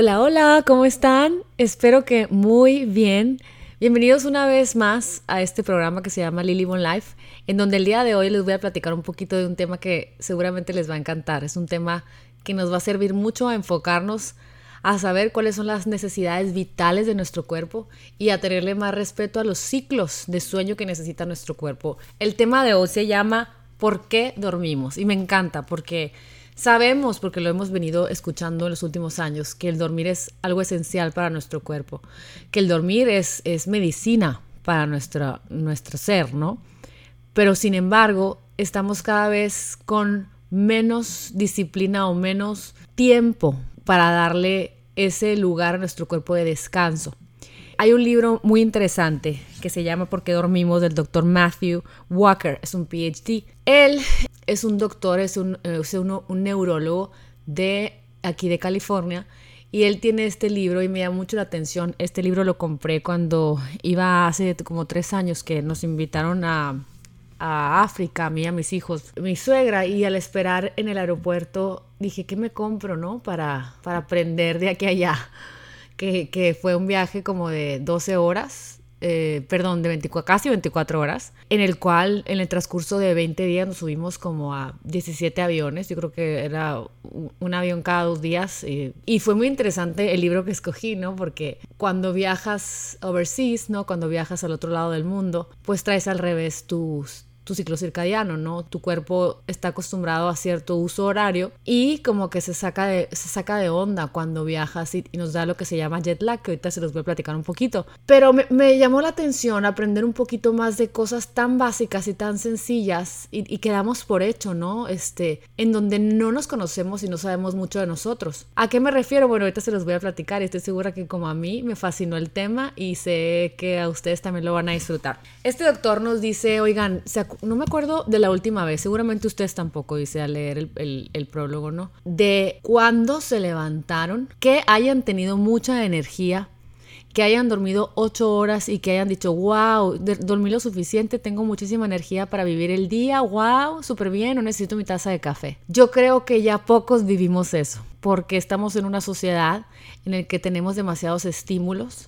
Hola, hola, ¿cómo están? Espero que muy bien. Bienvenidos una vez más a este programa que se llama Lily Bon Life, en donde el día de hoy les voy a platicar un poquito de un tema que seguramente les va a encantar. Es un tema que nos va a servir mucho a enfocarnos a saber cuáles son las necesidades vitales de nuestro cuerpo y a tenerle más respeto a los ciclos de sueño que necesita nuestro cuerpo. El tema de hoy se llama ¿Por qué dormimos? Y me encanta porque sabemos, porque lo hemos venido escuchando en los últimos años, que el dormir es algo esencial para nuestro cuerpo, que el dormir es, es medicina para nuestro, nuestro ser, ¿no? Pero sin embargo, estamos cada vez con menos disciplina o menos tiempo para darle ese lugar a nuestro cuerpo de descanso. Hay un libro muy interesante que se llama ¿Por qué dormimos? del doctor Matthew Walker, es un PhD. Él es un doctor, es un, es un, un neurólogo de aquí de California y él tiene este libro y me llama mucho la atención. Este libro lo compré cuando iba hace como tres años que nos invitaron a, a África, a mí a mis hijos, mi suegra, y al esperar en el aeropuerto dije, ¿qué me compro, no? Para, para aprender de aquí a allá que, fue un viaje como de 12 horas, eh, perdón, de 24, casi 24 horas, en el cual en el transcurso de 20 días nos subimos como a 17 aviones, yo creo que era un, avión cada dos días, y, y fue muy interesante el libro que escogí, ¿no? Porque cuando viajas overseas, ¿no? Cuando viajas al otro lado del mundo, pues traes al revés tus, tu ciclo circadiano, ¿no? Tu cuerpo está acostumbrado a cierto uso horario y como que se saca de, se saca de onda cuando viajas y, nos da lo que se llama jet lag, que ahorita se los voy a platicar un poquito. Pero me, llamó la atención aprender un poquito más de cosas tan básicas y tan sencillas y, quedamos por hecho, ¿no? Este, en donde no nos conocemos y no sabemos mucho de nosotros. ¿A qué me refiero? Bueno, ahorita se los voy a platicar y estoy segura que como a mí me fascinó el tema y sé que a ustedes también lo van a disfrutar. Este doctor nos dice, oigan, ¿se no me acuerdo de la última vez, seguramente ustedes tampoco, dice a leer el, prólogo, ¿no? De cuándo se levantaron, que hayan tenido mucha energía que hayan dormido ocho horas y que hayan dicho, wow, dormí lo suficiente, tengo muchísima energía para vivir el día, wow, súper bien, no necesito mi taza de café. Yo creo que ya pocos vivimos eso, porque estamos en una sociedad en la que tenemos demasiados estímulos,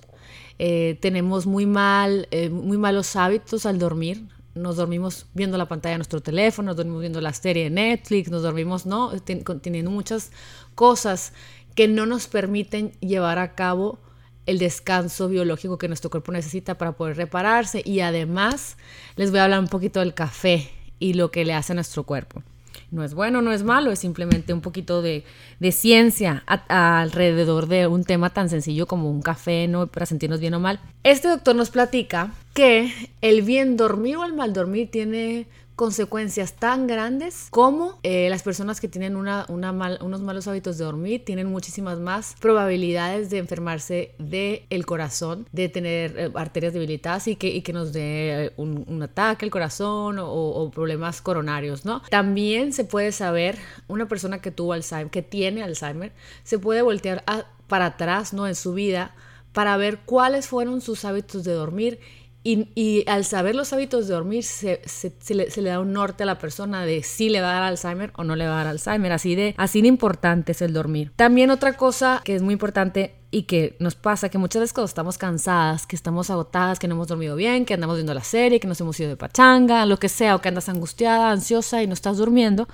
eh, tenemos muy mal, eh, muy malos hábitos al dormir nos dormimos viendo la pantalla de nuestro teléfono, nos dormimos viendo la serie de Netflix, nos dormimos, ¿no? Teniendo muchas cosas que no nos permiten llevar a cabo el descanso biológico que nuestro cuerpo necesita para poder repararse. Y además les voy a hablar un poquito del café y lo que le hace a nuestro cuerpo. No es bueno, no es malo, es simplemente un poquito de, ciencia alrededor de un tema tan sencillo como un café, ¿no? Para sentirnos bien o mal. Este doctor nos platica que el bien dormir o el mal dormir tiene consecuencias tan grandes como eh, las personas que tienen unos malos hábitos de dormir tienen muchísimas más probabilidades de enfermarse del el corazón, de tener eh, arterias debilitadas y que, nos dé eh, un, ataque al corazón o, problemas coronarios, ¿no? También se puede saber, una persona que tuvo Alzheimer, que tiene Alzheimer, se puede voltear para atrás, ¿no? En su vida para ver cuáles fueron sus hábitos de dormir y, al saber los hábitos de dormir, se, le, da un norte a la persona de si le va a dar Alzheimer o no le va a dar Alzheimer. Así de, así de importante es el dormir. También otra cosa que es muy importante y que nos pasa, que muchas veces cuando estamos cansadas, que estamos agotadas, que no hemos dormido bien, que andamos viendo la serie, que nos hemos ido de pachanga, lo que sea, o que andas angustiada, ansiosa y no estás durmiendo,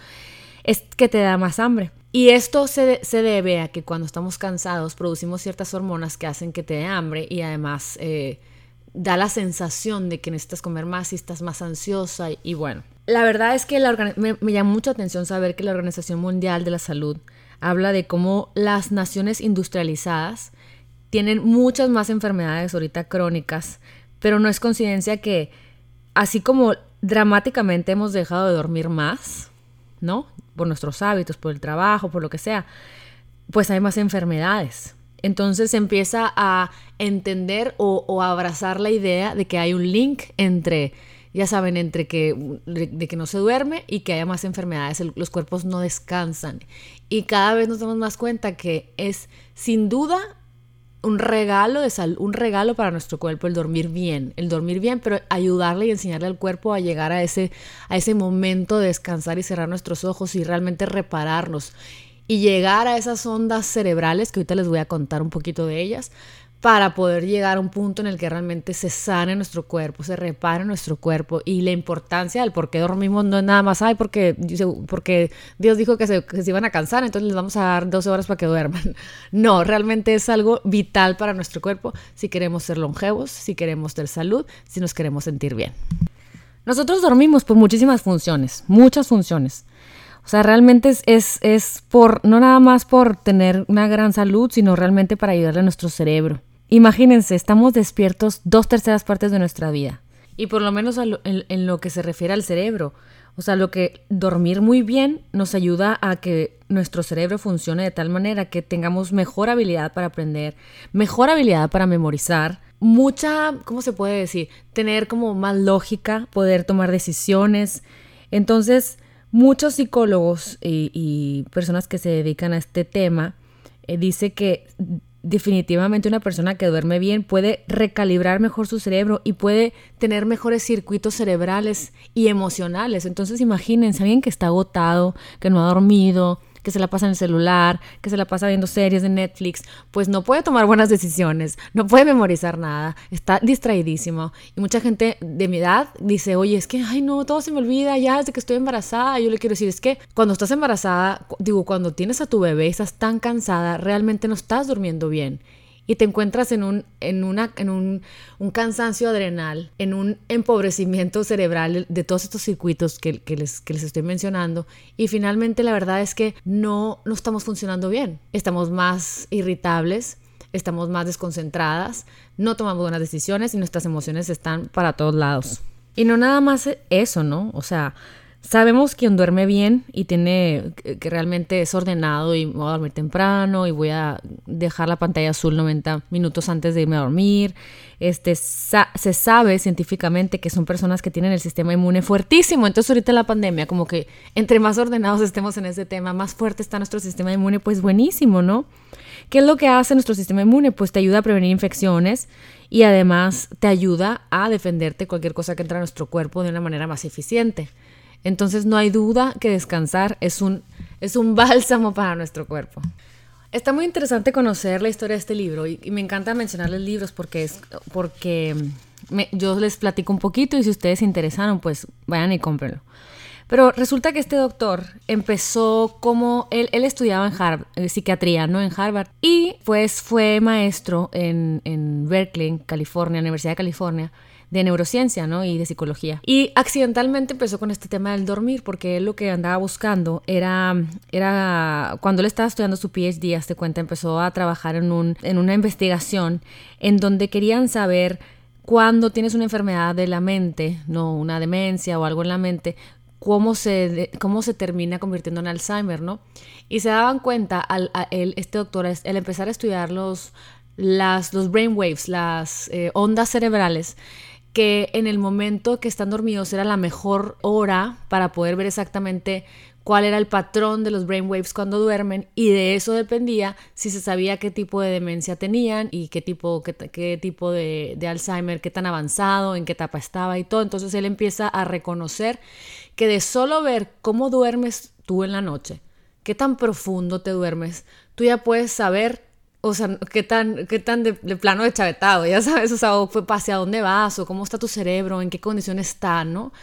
es que te da más hambre. Y esto se, debe a que cuando estamos cansados producimos ciertas hormonas que hacen que te dé hambre y además... Eh, da la sensación de que necesitas comer más y estás más ansiosa y, bueno. La verdad es que me, me llama mucha atención saber que la Organización Mundial de la Salud habla de cómo las naciones industrializadas tienen muchas más enfermedades ahorita crónicas, pero no es coincidencia que así como dramáticamente hemos dejado de dormir más, ¿no? Por nuestros hábitos, por el trabajo, por lo que sea, pues hay más enfermedades. Entonces empieza a entender o, a abrazar la idea de que hay un link entre, ya saben, entre que, de, que no se duerme y que haya más enfermedades, los cuerpos no descansan. Y cada vez nos damos más cuenta que es sin duda un regalo de un regalo para nuestro cuerpo el dormir bien, el dormir bien, pero ayudarle y enseñarle al cuerpo a llegar a ese, a ese momento de descansar y cerrar nuestros ojos y realmente repararnos y llegar a esas ondas cerebrales, que ahorita les voy a contar un poquito de ellas, para poder llegar a un punto en el que realmente se sane nuestro cuerpo, se repare nuestro cuerpo y la importancia del por qué dormimos no es nada más, ay, porque, porque Dios dijo que se, que se iban a cansar, entonces les vamos a dar 12 horas para que duerman. No, realmente es algo vital para nuestro cuerpo si queremos ser longevos, si queremos tener salud, si nos queremos sentir bien. Nosotros dormimos por muchísimas funciones, muchas funciones. O sea, realmente es, es, es por, no nada más por tener una gran salud, sino realmente para ayudarle a nuestro cerebro. Imagínense, estamos despiertos dos terceras partes de nuestra vida. Y por lo menos en, lo que se refiere al cerebro. O sea, lo que dormir muy bien nos ayuda a que nuestro cerebro funcione de tal manera que tengamos mejor habilidad para aprender, mejor habilidad para memorizar, mucha, ¿cómo se puede decir? Tener como más lógica, poder tomar decisiones. Entonces, muchos psicólogos y, personas que se dedican a este tema eh, dice que definitivamente una persona que duerme bien puede recalibrar mejor su cerebro y puede tener mejores circuitos cerebrales y emocionales. Entonces imagínense alguien que está agotado, que no ha dormido, que se la pasa en el celular, que se la pasa viendo series de Netflix, pues no puede tomar buenas decisiones, no puede memorizar nada, está distraidísimo. Y mucha gente de mi edad dice, oye, es que, ay, no, todo se me olvida ya desde que estoy embarazada. Yo le quiero decir, es que cuando estás embarazada, digo, cuando tienes a tu bebé, estás tan cansada, realmente no estás durmiendo bien y te encuentras en un, en una, en un, cansancio adrenal, en un empobrecimiento cerebral de todos estos circuitos que, les, que les estoy mencionando. Y finalmente la verdad es que no, no estamos funcionando bien. Estamos más irritables, estamos más desconcentradas, no tomamos buenas decisiones y nuestras emociones están para todos lados. Y no nada más eso, ¿no? O sea, Sabemos quien duerme bien y tiene que realmente es ordenado y voy a dormir temprano y voy a dejar la pantalla azul 90 minutos antes de irme a dormir. Este, se sabe científicamente que son personas que tienen el sistema inmune fuertísimo. Entonces ahorita la pandemia, como que entre más ordenados estemos en ese tema, más fuerte está nuestro sistema inmune, pues buenísimo, ¿no? ¿Qué es lo que hace nuestro sistema inmune? Pues te ayuda a prevenir infecciones y además te ayuda a defenderte cualquier cosa que entra a nuestro cuerpo de una manera más eficiente. Entonces no hay duda que descansar es un, es un bálsamo para nuestro cuerpo. Está muy interesante conocer la historia de este libro y, me encanta mencionarles libros porque, es, porque yo les platico un poquito y si ustedes se interesaron, pues vayan y cómprenlo. Pero resulta que este doctor empezó como él, él estudiaba en Harvard, eh, psiquiatría, ¿no? En Harvard. Y pues fue maestro en, en Berkeley, California, Universidad de California de neurociencia, ¿no? Y de psicología. Y accidentalmente empezó con este tema del dormir, porque él lo que andaba buscando era, era cuando él estaba estudiando su PhD, hasta cuenta, empezó a trabajar en, un, en una investigación en donde querían saber cuando tienes una enfermedad de la mente, no una demencia o algo en la mente, cómo se, cómo se termina convirtiendo en Alzheimer, ¿no? Y se daban cuenta, al, él, este doctor, al empezar a estudiar los, las, los brainwaves, las eh, ondas cerebrales, que en el momento que están dormidos era la mejor hora para poder ver exactamente cuál era el patrón de los brainwaves cuando duermen y de eso dependía si se sabía qué tipo de demencia tenían y qué tipo, qué, tipo de, de, Alzheimer, qué tan avanzado, en qué etapa estaba y todo. Entonces él empieza a reconocer que de solo ver cómo duermes tú en la noche, qué tan profundo te duermes, tú ya puedes saber o sea, qué tan, qué tan de, plano de chavetado, ya sabes, o sea, o fue hacia dónde vas, o cómo está tu cerebro, en qué condición está, ¿no?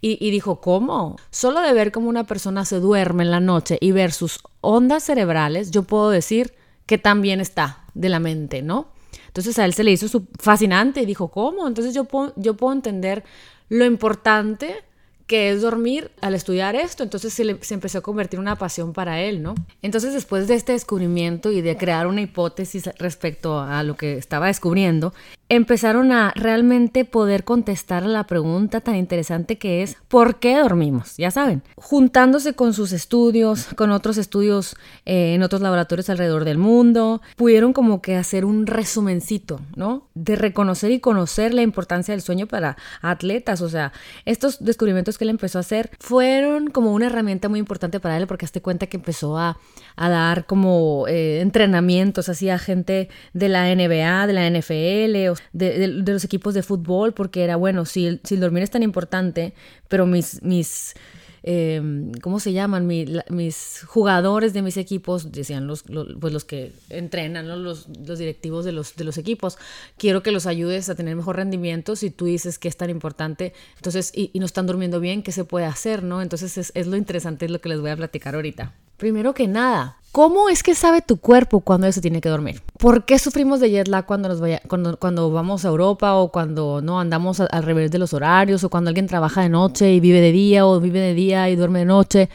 Y, dijo, ¿cómo? Solo de ver cómo una persona se duerme en la noche y ver sus ondas cerebrales, yo puedo decir que tan bien está de la mente, ¿no? Entonces a él se le hizo fascinante y dijo, ¿cómo? Entonces yo puedo, yo puedo entender lo importante que es dormir al estudiar esto, entonces se, se, empezó a convertir en una pasión para él, ¿no? Entonces después de este descubrimiento y de crear una hipótesis respecto a lo que estaba descubriendo, empezaron a realmente poder contestar a la pregunta tan interesante que es ¿por qué dormimos? Ya saben, juntándose con sus estudios, con otros estudios eh, en otros laboratorios alrededor del mundo, pudieron como que hacer un resumencito, ¿no? De reconocer y conocer la importancia del sueño para atletas, o sea, estos descubrimientos que él empezó a hacer fueron como una herramienta muy importante para él porque hazte cuenta que empezó a, dar como eh, entrenamientos así a gente de la NBA, de la NFL, de, los equipos de fútbol, porque era, bueno, si, si dormir es tan importante, pero mis, mis em, ¿cómo se llaman? mis jugadores de mis equipos, decían los, pues los que entrenan, los, los, directivos de los, de los equipos, quiero que los ayudes a tener mejor rendimiento. Si tú dices que es tan importante, entonces, y, no están durmiendo bien, ¿qué se puede hacer, no? Entonces es, es lo interesante, es lo que les voy a platicar ahorita. Primero que nada, ¿Cómo es que sabe tu cuerpo cuando eso tiene que dormir? ¿Por qué sufrimos de jet lag cuando, nos vaya, cuando, cuando vamos a Europa o cuando no andamos al revés de los horarios o cuando alguien trabaja de noche y vive de día o vive de día y duerme de noche?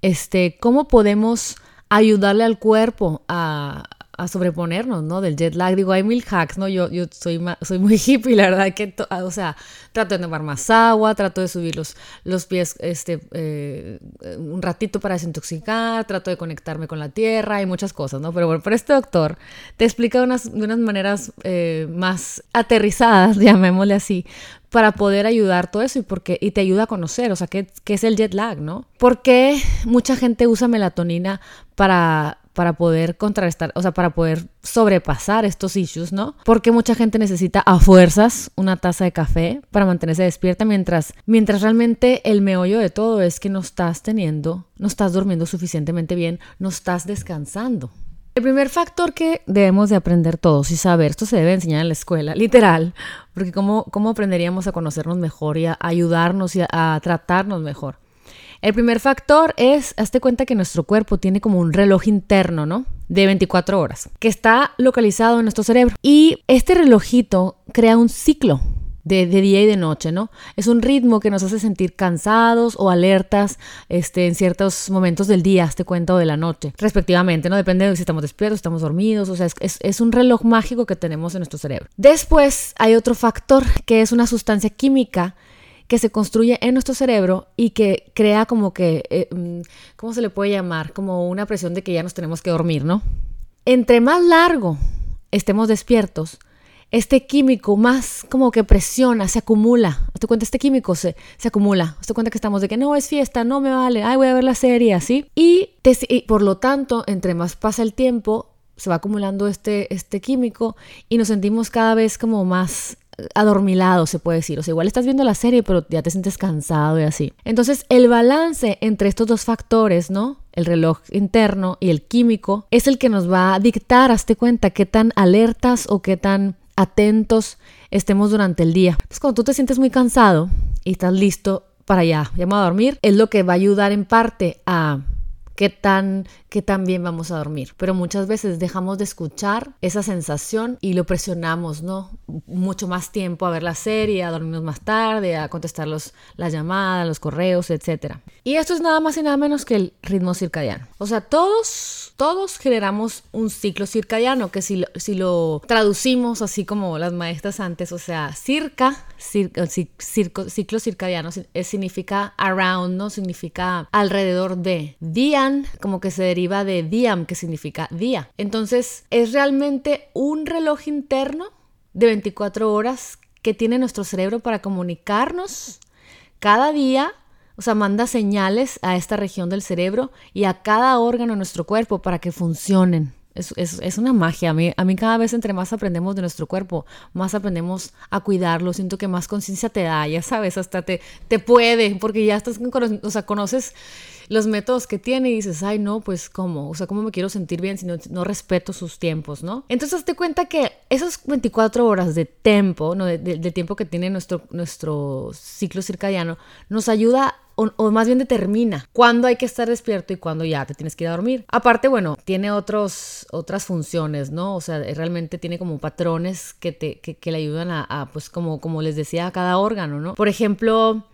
Este, ¿Cómo podemos ayudarle al cuerpo a, a sobreponernos, ¿no? Del jet lag. Digo, hay mil hacks, ¿no? Yo, yo soy, soy muy hippie, la verdad, que, o sea, trato de tomar más agua, trato de subir los, los pies este, eh, un ratito para desintoxicar, trato de conectarme con la tierra y muchas cosas, ¿no? Pero bueno, pero este doctor te explica unas, de unas maneras eh, más aterrizadas, llamémosle así, para poder ayudar todo eso y, porque, y te ayuda a conocer, o sea, qué, qué es el jet lag, ¿no? ¿Por qué mucha gente usa melatonina para para poder contrarrestar, o sea, para poder sobrepasar estos issues, ¿no? Porque mucha gente necesita a fuerzas una taza de café para mantenerse despierta mientras, mientras realmente el meollo de todo es que no estás teniendo, no estás durmiendo suficientemente bien, no estás descansando. El primer factor que debemos de aprender todos y saber, esto se debe enseñar en la escuela, literal, porque cómo, cómo aprenderíamos a conocernos mejor y a ayudarnos y a tratarnos mejor. El primer factor es, hazte cuenta que nuestro cuerpo tiene como un reloj interno, ¿no? De 24 horas, que está localizado en nuestro cerebro. Y este relojito crea un ciclo de, día y de noche, ¿no? Es un ritmo que nos hace sentir cansados o alertas este, en ciertos momentos del día, hazte cuenta, o de la noche, respectivamente, ¿no? Depende de si estamos despiertos, estamos dormidos, o sea, es un reloj mágico que tenemos en nuestro cerebro. Después hay otro factor que es una sustancia química que se construye en nuestro cerebro y que crea como que, eh, mm, ¿cómo se le puede llamar? Como una presión de que ya nos tenemos que dormir, ¿no? Entre más largo estemos despiertos, este químico más como que presiona, se acumula. Hazte cuenta, este químico se, se acumula. Hazte cuenta que estamos de que no es fiesta, no me vale, ay, voy a ver la serie, así. Y, y por lo tanto, entre más pasa el tiempo, se va acumulando este, este químico y nos sentimos cada vez como más adormilado, se puede decir. O sea, igual estás viendo la serie, pero ya te sientes cansado y así. Entonces, el balance entre estos dos factores, ¿no? El reloj interno y el químico, es el que nos va a dictar, hazte cuenta, qué tan alertas o qué tan atentos estemos durante el día. Entonces, cuando tú te sientes muy cansado y estás listo para ya, ya a dormir, es lo que va a ayudar en parte a qué tan, qué tan bien vamos a dormir. Pero muchas veces dejamos de escuchar esa sensación y lo presionamos, ¿no? Mucho más tiempo a ver la serie, a dormirnos más tarde, a contestar los, las llamadas, los correos, etc. Y esto es nada más y nada menos que el ritmo circadiano. O sea, todos, todos generamos un ciclo circadiano que si lo, si lo traducimos así como las maestras antes, o sea, circa, ciclo circadiano significa around, ¿no? Significa alrededor de. Día como que se deriva de diam, que significa día. Entonces, es realmente un reloj interno de 24 horas que tiene nuestro cerebro para comunicarnos cada día o sea, manda señales a esta región del cerebro y a cada órgano de nuestro cuerpo para que funcionen. Es, es, una magia. A mí, a mí cada vez entre más aprendemos de nuestro cuerpo, más aprendemos a cuidarlo. Siento que más conciencia te da, ya sabes, hasta te, te puede, porque ya estás, o sea, conoces los métodos que tiene y dices, ay, no, pues cómo, o sea, cómo me quiero sentir bien si no, no respeto sus tiempos, ¿no? Entonces te cuenta que esas 24 horas de tiempo, ¿no? De, tiempo que tiene nuestro, nuestro ciclo circadiano, nos ayuda o, más bien determina cuándo hay que estar despierto y cuándo ya te tienes que ir a dormir. Aparte, bueno, tiene otros, otras funciones, ¿no? O sea, realmente tiene como patrones que, te, que, le ayudan a, pues como, como les decía, a cada órgano, ¿no? Por ejemplo,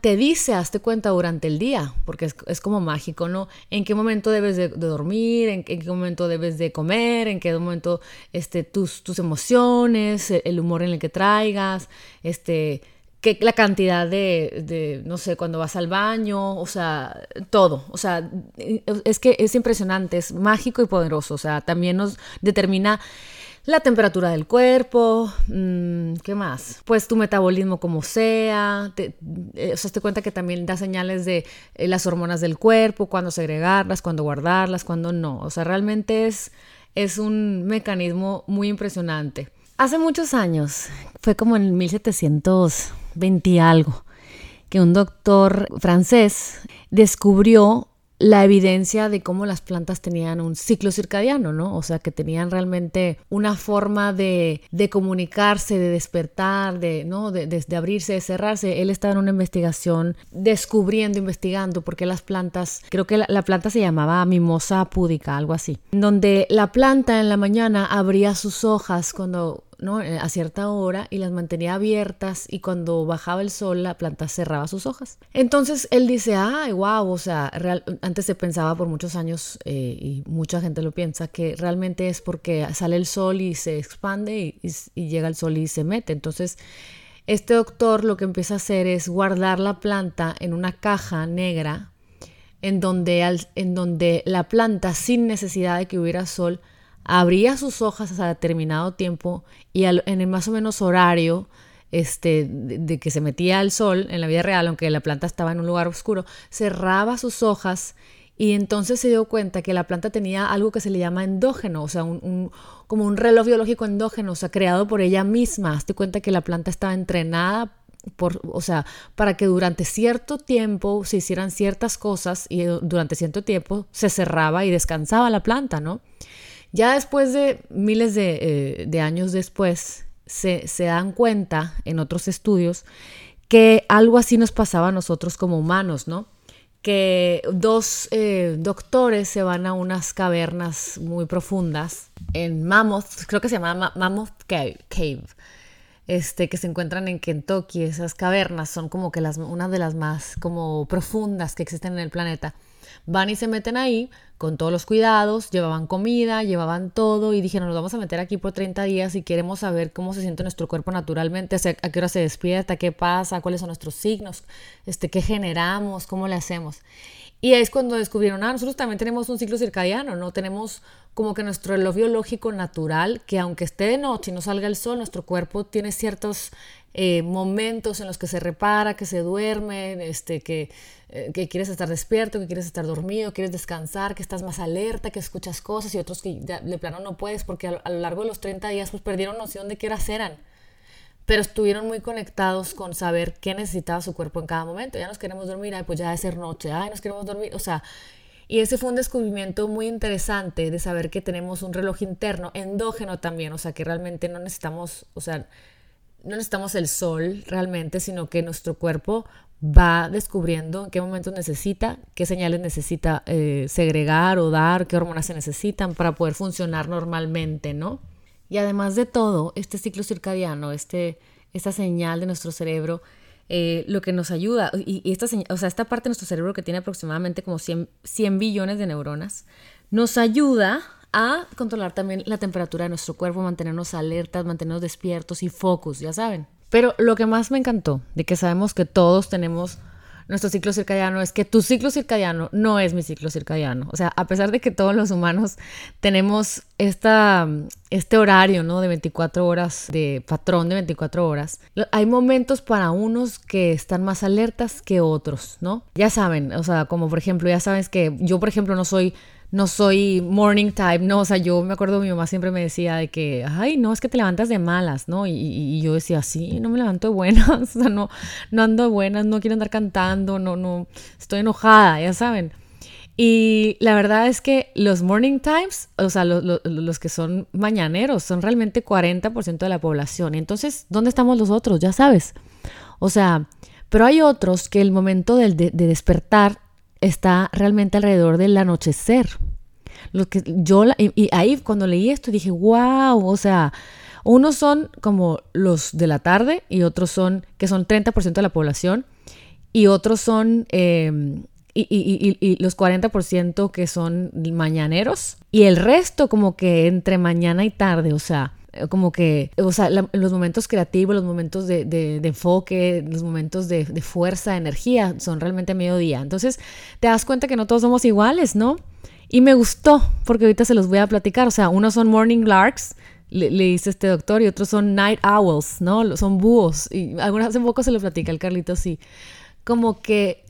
te dice, hazte cuenta durante el día, porque es, como mágico, ¿no? En qué momento debes de, dormir, en, qué momento debes de comer, en qué momento este, tus, tus emociones, el humor en el que traigas, este, que la cantidad de, de, no sé, cuando vas al baño, o sea, todo. O sea, es que es impresionante, es mágico y poderoso. O sea, también nos determina la temperatura del cuerpo, mm, ¿qué más? Pues tu metabolismo como sea, eh, o sea, te cuenta que también da señales de eh, las hormonas del cuerpo, cuándo segregarlas, cuándo guardarlas, cuándo no. O sea, realmente es, es un mecanismo muy impresionante. Hace muchos años, fue como en 1720 algo, que un doctor francés descubrió la evidencia de cómo las plantas tenían un ciclo circadiano, ¿no? O sea, que tenían realmente una forma de, comunicarse, de despertar, de, ¿no? De, abrirse, de cerrarse. Él estaba en una investigación descubriendo, investigando, porque las plantas, creo que la, la planta se llamaba mimosa púdica, algo así, donde la planta en la mañana abría sus hojas cuando eh, a cierta hora y las mantenía abiertas y cuando bajaba el sol la planta cerraba sus hojas. Entonces él dice, ay, wow, o sea, antes se pensaba por muchos años eh, y mucha gente lo piensa que realmente es porque sale el sol y se expande y, llega el sol y se mete. Entonces este doctor lo que empieza a hacer es guardar la planta en una caja negra en donde, en donde la planta sin necesidad de que hubiera sol abría sus hojas a determinado tiempo y en el más o menos horario este, de, que se metía el sol en la vida real, aunque la planta estaba en un lugar oscuro, cerraba sus hojas y entonces se dio cuenta que la planta tenía algo que se le llama endógeno, o sea, un, como un reloj biológico endógeno, o sea, creado por ella misma. Hazte cuenta que la planta estaba entrenada por, o sea, para que durante cierto tiempo se hicieran ciertas cosas y durante cierto tiempo se cerraba y descansaba la planta, ¿no? Ya después de miles de, eh, años después, se, dan cuenta en otros estudios que algo así nos pasaba a nosotros como humanos, ¿no? Que dos eh, doctores se van a unas cavernas muy profundas en Mammoth, creo que se llama Mammoth Cave, este, que se encuentran en Kentucky. Esas cavernas son como que las, una de las más como profundas que existen en el planeta. Van y se meten ahí con todos los cuidados, llevaban comida, llevaban todo y dijeron, nos vamos a meter aquí por 30 días y queremos saber cómo se siente nuestro cuerpo naturalmente, a qué hora se despierta, qué pasa, cuáles son nuestros signos, este, qué generamos, cómo le hacemos. Y es cuando descubrieron, ah, nosotros también tenemos un ciclo circadiano, ¿no? Tenemos como que nuestro reloj biológico natural, que aunque esté de noche y no salga el sol, nuestro cuerpo tiene ciertos eh, momentos en los que se repara, que se duerme, este, que, eh, que, quieres estar despierto, que quieres estar dormido, quieres descansar, que estás más alerta, que escuchas cosas y otros que de plano no puedes porque a, lo largo de los 30 días pues perdieron noción de qué horas eran. Pero estuvieron muy conectados con saber qué necesitaba su cuerpo en cada momento. Ya nos queremos dormir, ay, pues ya debe ser noche, ay, nos queremos dormir. O sea, y ese fue un descubrimiento muy interesante de saber que tenemos un reloj interno, endógeno también, o sea, que realmente no necesitamos, o sea, no necesitamos el sol realmente, sino que nuestro cuerpo va descubriendo en qué momentos necesita, qué señales necesita eh, segregar o dar, qué hormonas se necesitan para poder funcionar normalmente, ¿no? Y además de todo, este ciclo circadiano, este, esta señal de nuestro cerebro, eh, lo que nos ayuda, y, esta, o sea, esta parte de nuestro cerebro que tiene aproximadamente como 100, 100 billones de neuronas, nos ayuda a controlar también la temperatura de nuestro cuerpo, mantenernos alertas, mantenernos despiertos y focus, ya saben. Pero lo que más me encantó de que sabemos que todos tenemos nuestro ciclo circadiano es que tu ciclo circadiano no es mi ciclo circadiano. O sea, a pesar de que todos los humanos tenemos esta, este horario, ¿no? De 24 horas, de patrón de 24 horas, hay momentos para unos que están más alertas que otros, ¿no? Ya saben, o sea, como por ejemplo, ya sabes que yo, por ejemplo, no soy no soy morning type, no, o sea, yo me acuerdo mi mamá siempre me decía de que, ay, no, es que te levantas de malas, ¿no? Y, yo decía, sí, no me levanto de buenas, o sea, no, no ando de buenas, no quiero andar cantando, no, no, estoy enojada, ya saben. Y la verdad es que los morning times, o sea, los que son mañaneros, son realmente 40% de la población. Y entonces, ¿dónde estamos los otros? Ya sabes. O sea, pero hay otros que el momento de despertar está realmente alrededor del anochecer. Lo que yo, y, ahí cuando leí esto dije, wow, o sea, unos son como los de la tarde y otros son, que son 30% de la población, y otros son, em, y, y, y, los 40% que son mañaneros, y el resto como que entre mañana y tarde, o sea, como que, o sea, los momentos creativos, los momentos de, de, enfoque, los momentos de, de, fuerza, energía, son realmente mediodía. Entonces, te das cuenta que no todos somos iguales, ¿no? Y me gustó, porque ahorita se los voy a platicar. O sea, unos son morning larks, le, dice este doctor, y otros son night owls, ¿no? Son búhos. Y algunas hace poco se lo platica el Carlito, sí. Como que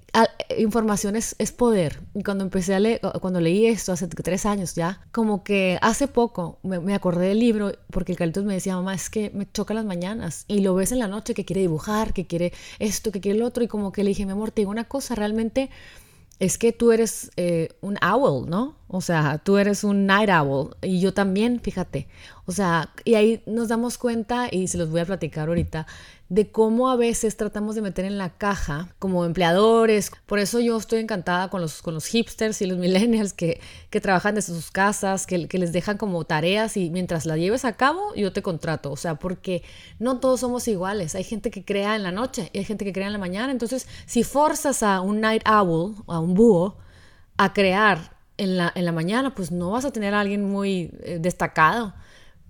información es, poder. Y cuando empecé a leer, cuando leí esto hace tres años ya, como que hace poco me, acordé del libro porque el Carlitos me decía, mamá, es que me choca las mañanas y lo ves en la noche que quiere dibujar, que quiere esto, que quiere lo otro y como que le dije, mi amor, te digo una cosa, realmente es que tú eres eh, un owl, ¿no? O sea, tú eres un night owl y yo también, fíjate. O sea, y ahí nos damos cuenta, y se los voy a platicar ahorita, de cómo a veces tratamos de meter en la caja como empleadores. Por eso yo estoy encantada con los, con los hipsters y los millennials que, que trabajan desde sus casas, que, que, les dejan como tareas y mientras las lleves a cabo, yo te contrato. O sea, porque no todos somos iguales. Hay gente que crea en la noche y hay gente que crea en la mañana. Entonces, si forzas a un night owl, a un búho, a crear en la, en la mañana, pues no vas a tener a alguien muy eh, destacado.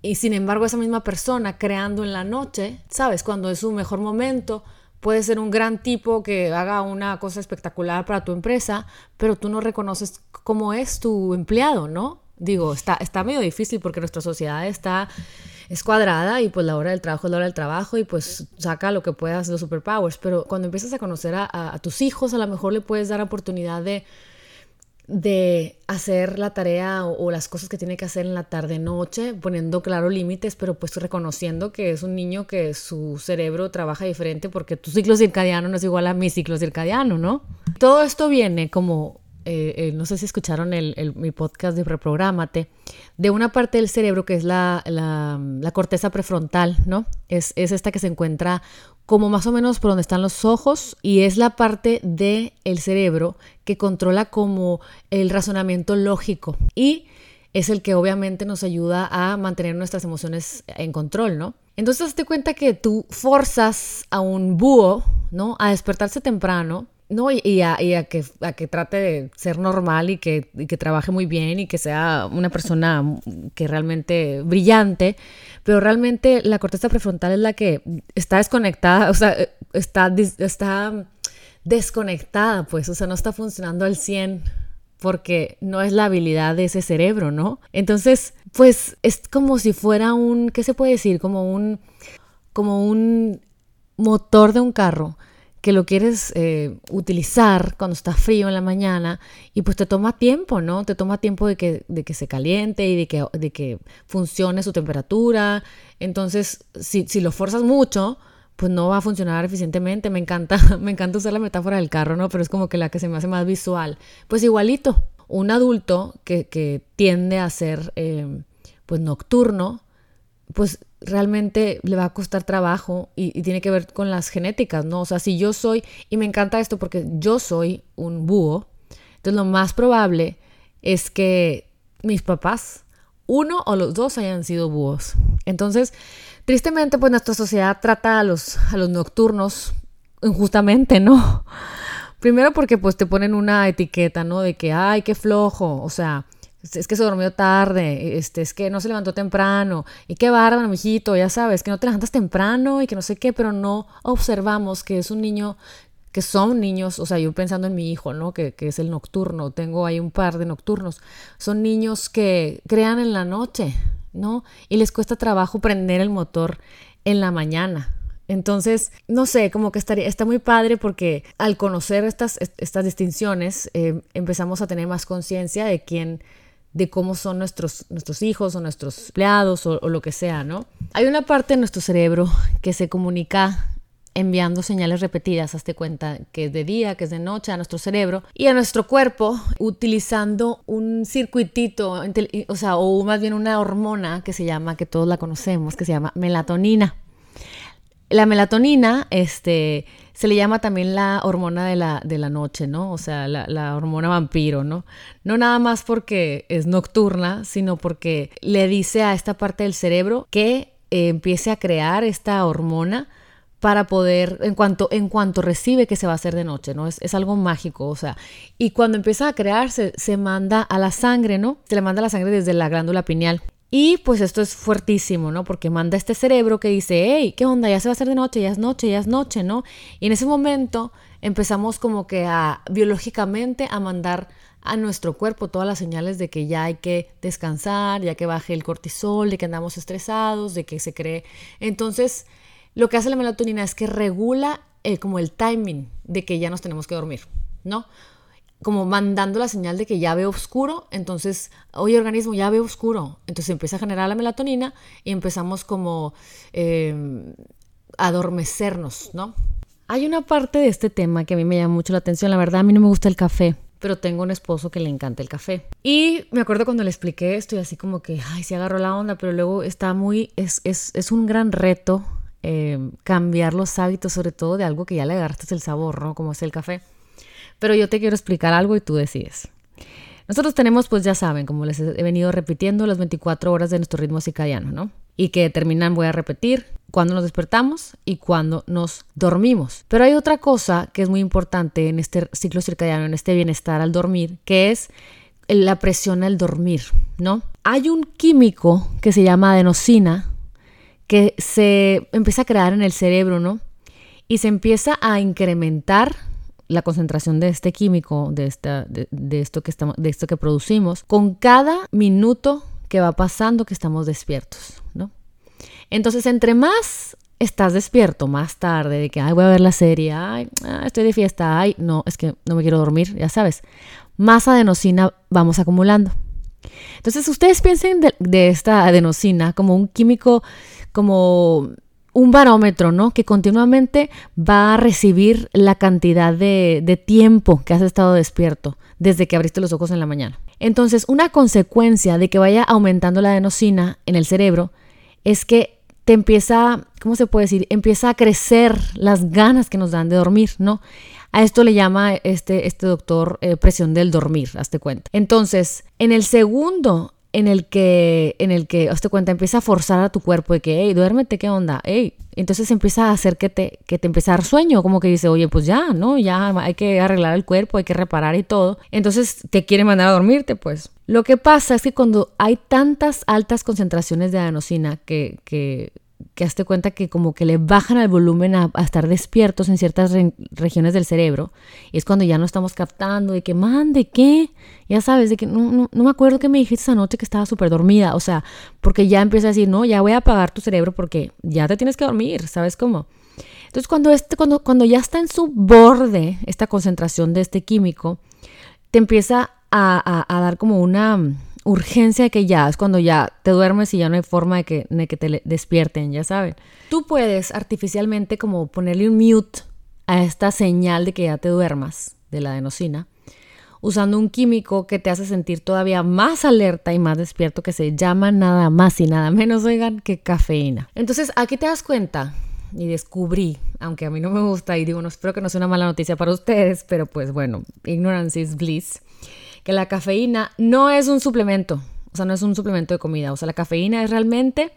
Y sin embargo, esa misma persona creando en la noche, ¿sabes? Cuando es su mejor momento, puede ser un gran tipo que haga una cosa espectacular para tu empresa, pero tú no reconoces cómo es tu empleado, ¿no? Digo, está, está medio difícil porque nuestra sociedad está es cuadrada y pues la hora del trabajo es la hora del trabajo y pues saca lo que puedas los superpowers, pero cuando empiezas a conocer a tus hijos a lo mejor le puedes dar oportunidad de de hacer la tarea o, las cosas que tiene que hacer en la tarde noche, poniendo claro límites, pero pues reconociendo que es un niño que su cerebro trabaja diferente porque tu ciclo circadiano no es igual a mi ciclo circadiano, ¿no? Todo esto viene como, eh, eh, no sé si escucharon el, mi podcast de Reprográmate, de una parte del cerebro que es la, la, corteza prefrontal, ¿no? Es, es esta que se encuentra como más o menos por donde están los ojos y es la parte del el cerebro que controla como el razonamiento lógico y es el que obviamente nos ayuda a mantener nuestras emociones en control, ¿no? Entonces te cuenta que tú forzas a un búho, ¿no? A despertarse temprano no, y, a, que, a, que, trate de ser normal y que, que, trabaje muy bien y que sea una persona que realmente brillante, pero realmente la corteza prefrontal es la que está desconectada, o sea, está, está desconectada, pues, o sea, no está funcionando al 100 porque no es la habilidad de ese cerebro, ¿no? Entonces, pues es como si fuera un, ¿qué se puede decir? Como un, como un motor de un carro que lo quieres eh, utilizar cuando está frío en la mañana y pues te toma tiempo, ¿no? Te toma tiempo de que, de que se caliente y de que, de que funcione su temperatura. Entonces, si, si lo forzas mucho, pues no va a funcionar eficientemente. Me encanta, me encanta usar la metáfora del carro, ¿no? Pero es como que la que se me hace más visual. Pues igualito, un adulto que, que tiende a ser eh, pues nocturno, pues realmente le va a costar trabajo y, tiene que ver con las genéticas, ¿no? O sea, si yo soy, y me encanta esto porque yo soy un búho, entonces lo más probable es que mis papás, uno o los dos hayan sido búhos. Entonces, tristemente, pues nuestra sociedad trata a los, a los nocturnos injustamente, ¿no? Primero porque pues te ponen una etiqueta, ¿no? De que, ay, qué flojo, o sea, es que se durmió tarde, este, es que no se levantó temprano, y qué bárbaro, mijito, ya sabes, que no te levantas temprano y que no sé qué, pero no observamos que es un niño, que son niños, o sea, yo pensando en mi hijo, ¿no? Que, que es el nocturno, tengo ahí un par de nocturnos, son niños que crean en la noche, ¿no? Y les cuesta trabajo prender el motor en la mañana. Entonces, no sé, como que estaría, está muy padre porque al conocer estas, estas distinciones eh, empezamos a tener más conciencia de quién de cómo son nuestros, nuestros hijos o nuestros empleados o, lo que sea, ¿no? Hay una parte de nuestro cerebro que se comunica enviando señales repetidas, hazte cuenta que es de día, que es de noche a nuestro cerebro y a nuestro cuerpo utilizando un circuitito, o sea, o más bien una hormona que se llama, que todos la conocemos, que se llama melatonina. La melatonina, este, se le llama también la hormona de la, de la noche, ¿no? O sea, la, hormona vampiro, ¿no? No nada más porque es nocturna, sino porque le dice a esta parte del cerebro que eh, empiece a crear esta hormona para poder, en cuanto, en cuanto recibe que se va a hacer de noche, ¿no? Es, es algo mágico, o sea, y cuando empieza a crearse, se manda a la sangre, ¿no? Se le manda la sangre desde la glándula pineal. Y pues esto es fuertísimo, ¿no? Porque manda este cerebro que dice, hey, ¿qué onda? Ya se va a hacer de noche, ya es noche, ya es noche, ¿no? Y en ese momento empezamos como que a biológicamente a mandar a nuestro cuerpo todas las señales de que ya hay que descansar, ya que baje el cortisol, de que andamos estresados, de que se cree. Entonces, lo que hace la melatonina es que regula eh, como el timing de que ya nos tenemos que dormir. ¿no? Como mandando la señal de que ya veo oscuro, entonces, oye organismo, ya veo oscuro. Entonces empieza a generar la melatonina y empezamos como a adormecernos, ¿no? Hay una parte de este tema que a mí me llama mucho la atención. La verdad, a mí no me gusta el café pero tengo un esposo que le encanta el café. Y me acuerdo cuando le expliqué esto y así como que, ay, se agarró la onda, pero luego está muy, es, es, es un gran reto eh, cambiar los hábitos, sobre todo de algo que ya le agarraste el sabor, ¿no? Como es el café. Pero yo te quiero explicar algo y tú decides. Nosotros tenemos, pues ya saben, como les he venido repitiendo, las 24 horas de nuestro ritmo circadiano, ¿no? Y que terminan, voy a repetir, cuando nos despertamos y cuando nos dormimos. Pero hay otra cosa que es muy importante en este ciclo circadiano, en este bienestar al dormir, que es la presión al dormir, ¿no? Hay un químico que se llama adenosina que se empieza a crear en el cerebro, ¿no? Y se empieza a incrementar la concentración de este químico, de, esta, de, esto que estamos, de esto que producimos, con cada minuto que va pasando que estamos despiertos, ¿no? Entonces, entre más estás despierto más tarde, de que, ay, voy a ver la serie, ay, ah, estoy de fiesta, ay, no, es que no me quiero dormir, ya sabes, más adenosina vamos acumulando. Entonces, ustedes piensen de, de esta adenosina como un químico, como un barómetro, ¿no? Que continuamente va a recibir la cantidad de, de, tiempo que has estado despierto desde que abriste los ojos en la mañana. Entonces, una consecuencia de que vaya aumentando la adenosina en el cerebro es que te empieza, ¿cómo se puede decir? Empieza a crecer las ganas que nos dan de dormir, ¿no? A esto le llama este, este doctor eh, presión del dormir, hazte cuenta. Entonces, en el segundo en el que, en el que, hazte cuenta, empieza a forzar a tu cuerpo de que, hey, duérmete, ¿qué onda? Hey, entonces empieza a hacer que te, que te empiece a dar sueño, como que dice, oye, pues ya, ¿no? Ya hay que arreglar el cuerpo, hay que reparar y todo. Entonces te quiere mandar a dormirte, pues. Lo que pasa es que cuando hay tantas altas concentraciones de adenosina que, que que hazte cuenta que como que le bajan el volumen a, estar despiertos en ciertas regiones del cerebro. Y es cuando ya no estamos captando de que, man, ¿de qué? Ya sabes, de que no, no, me acuerdo que me dijiste esa noche que estaba súper dormida. O sea, porque ya empieza a decir, no, ya voy a apagar tu cerebro porque ya te tienes que dormir, ¿sabes cómo? Entonces, cuando, este, cuando, cuando ya está en su borde esta concentración de este químico, te empieza a, a dar como una urgencia que ya es cuando ya te duermes y ya no hay forma de que, de que te despierten, ya saben. Tú puedes artificialmente como ponerle un mute a esta señal de que ya te duermas de la adenosina usando un químico que te hace sentir todavía más alerta y más despierto que se llama nada más y nada menos, oigan, que cafeína. Entonces aquí te das cuenta y descubrí, aunque a mí no me gusta y digo, no espero que no sea una mala noticia para ustedes, pero pues bueno, ignorance is bliss que la cafeína no es un suplemento, o sea, no es un suplemento de comida, o sea, la cafeína es realmente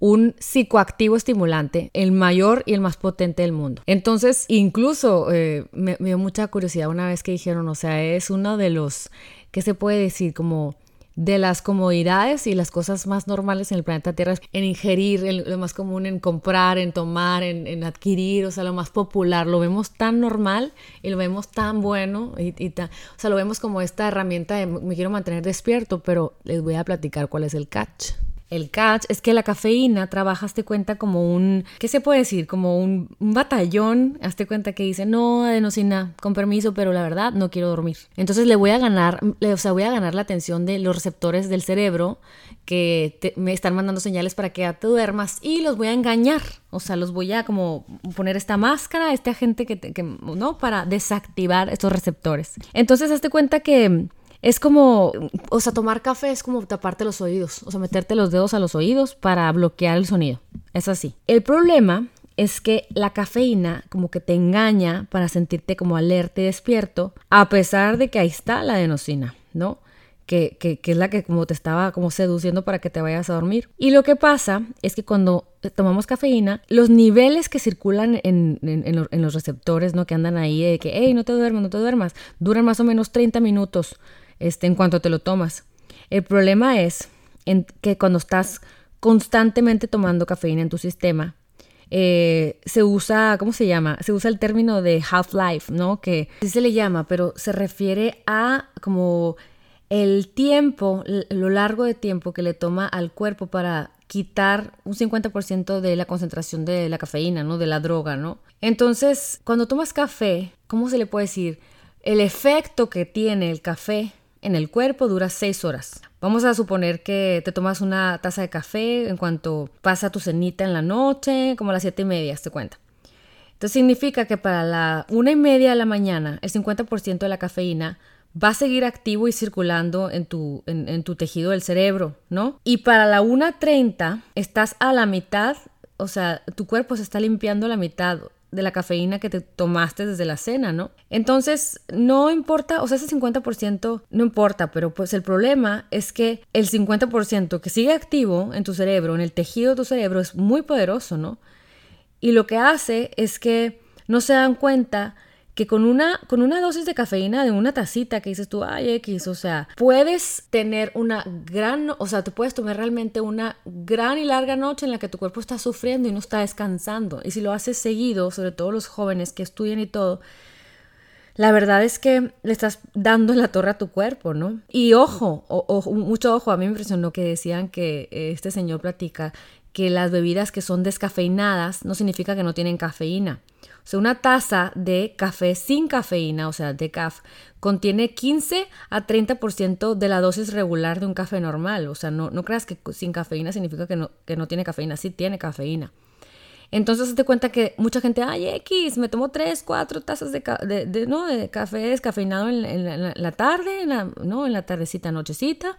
un psicoactivo estimulante, el mayor y el más potente del mundo. Entonces, incluso eh, me, me dio mucha curiosidad una vez que dijeron, o sea, es uno de los, ¿qué se puede decir? Como de las comodidades y las cosas más normales en el planeta Tierra en ingerir, en lo más común en comprar, en tomar, en, adquirir, o sea, lo más popular, lo vemos tan normal y lo vemos tan bueno, y, y o sea, lo vemos como esta herramienta de me quiero mantener despierto, pero les voy a platicar cuál es el catch. El catch es que la cafeína trabaja, hazte cuenta, como un, ¿qué se puede decir? Como un, batallón, hazte cuenta que dice, no, adenosina, con permiso, pero la verdad no quiero dormir. Entonces le voy a ganar, o sea, voy a ganar la atención de los receptores del cerebro que me están mandando señales para que ya te duermas y los voy a engañar. O sea, los voy a como poner esta máscara, este agente que, que ¿no? Para desactivar estos receptores. Entonces, hazte cuenta que es como, o sea, tomar café es como taparte los oídos, o sea, meterte los dedos a los oídos para bloquear el sonido. Es así. El problema es que la cafeína como que te engaña para sentirte como alerta y despierto, a pesar de que ahí está la adenosina, ¿no? Que, que, que, es la que como te estaba como seduciendo para que te vayas a dormir. Y lo que pasa es que cuando tomamos cafeína, los niveles que circulan en, en, en los receptores, ¿no? Que andan ahí de que, hey, no te duermas, no te duermas, duran más o menos 30 minutos este, en cuanto te lo tomas. El problema es que cuando estás constantemente tomando cafeína en tu sistema, eh, se usa, ¿cómo se llama? Se usa el término de half-life, ¿no? Que así se le llama, pero se refiere a como el tiempo, lo largo de tiempo que le toma al cuerpo para quitar un 50% de la concentración de la cafeína, ¿no? De la droga, ¿no? Entonces, cuando tomas café, ¿cómo se le puede decir? el efecto que tiene el café en el cuerpo dura 6 horas. Vamos a suponer que te tomas una taza de café en cuanto pasa tu cenita en la noche, como a las 7 y media, te cuenta. Entonces significa que para la una y media de la mañana, el 50% de la cafeína va a seguir activo y circulando en tu, en, tu tejido del cerebro, ¿no? Y para la 1.30 estás a la mitad, o sea, tu cuerpo se está limpiando la mitad de la cafeína que te tomaste desde la cena, ¿no? Entonces, no importa, o sea, ese 50% no importa, pero pues el problema es que el 50% que sigue activo en tu cerebro, en el tejido de tu cerebro, es muy poderoso, ¿no? Y lo que hace es que no se dan cuenta que con una, con una dosis de cafeína de una tacita que dices tú, ay, X, o sea, puedes tener una gran, o sea, te puedes tomar realmente una gran y larga noche en la que tu cuerpo está sufriendo y no está descansando. Y si lo haces seguido, sobre todo los jóvenes que estudian y todo, la verdad es que le estás dando la torre a tu cuerpo, ¿no? Y ojo, mucho ojo, a mí me impresionó que decían que este señor platica que las bebidas que son descafeinadas no significa que no tienen cafeína. O sea, una taza de café sin cafeína, o sea, de caf, contiene 15 a 30% de la dosis regular de un café normal. O sea, no, no creas que sin cafeína significa que no, que no tiene cafeína, sí tiene cafeína. Entonces te cuenta que mucha gente, ay, X, me tomo 3, 4 tazas de, de, ¿no? de café descafeinado en, la, tarde, en la, ¿no? en la tardecita, nochecita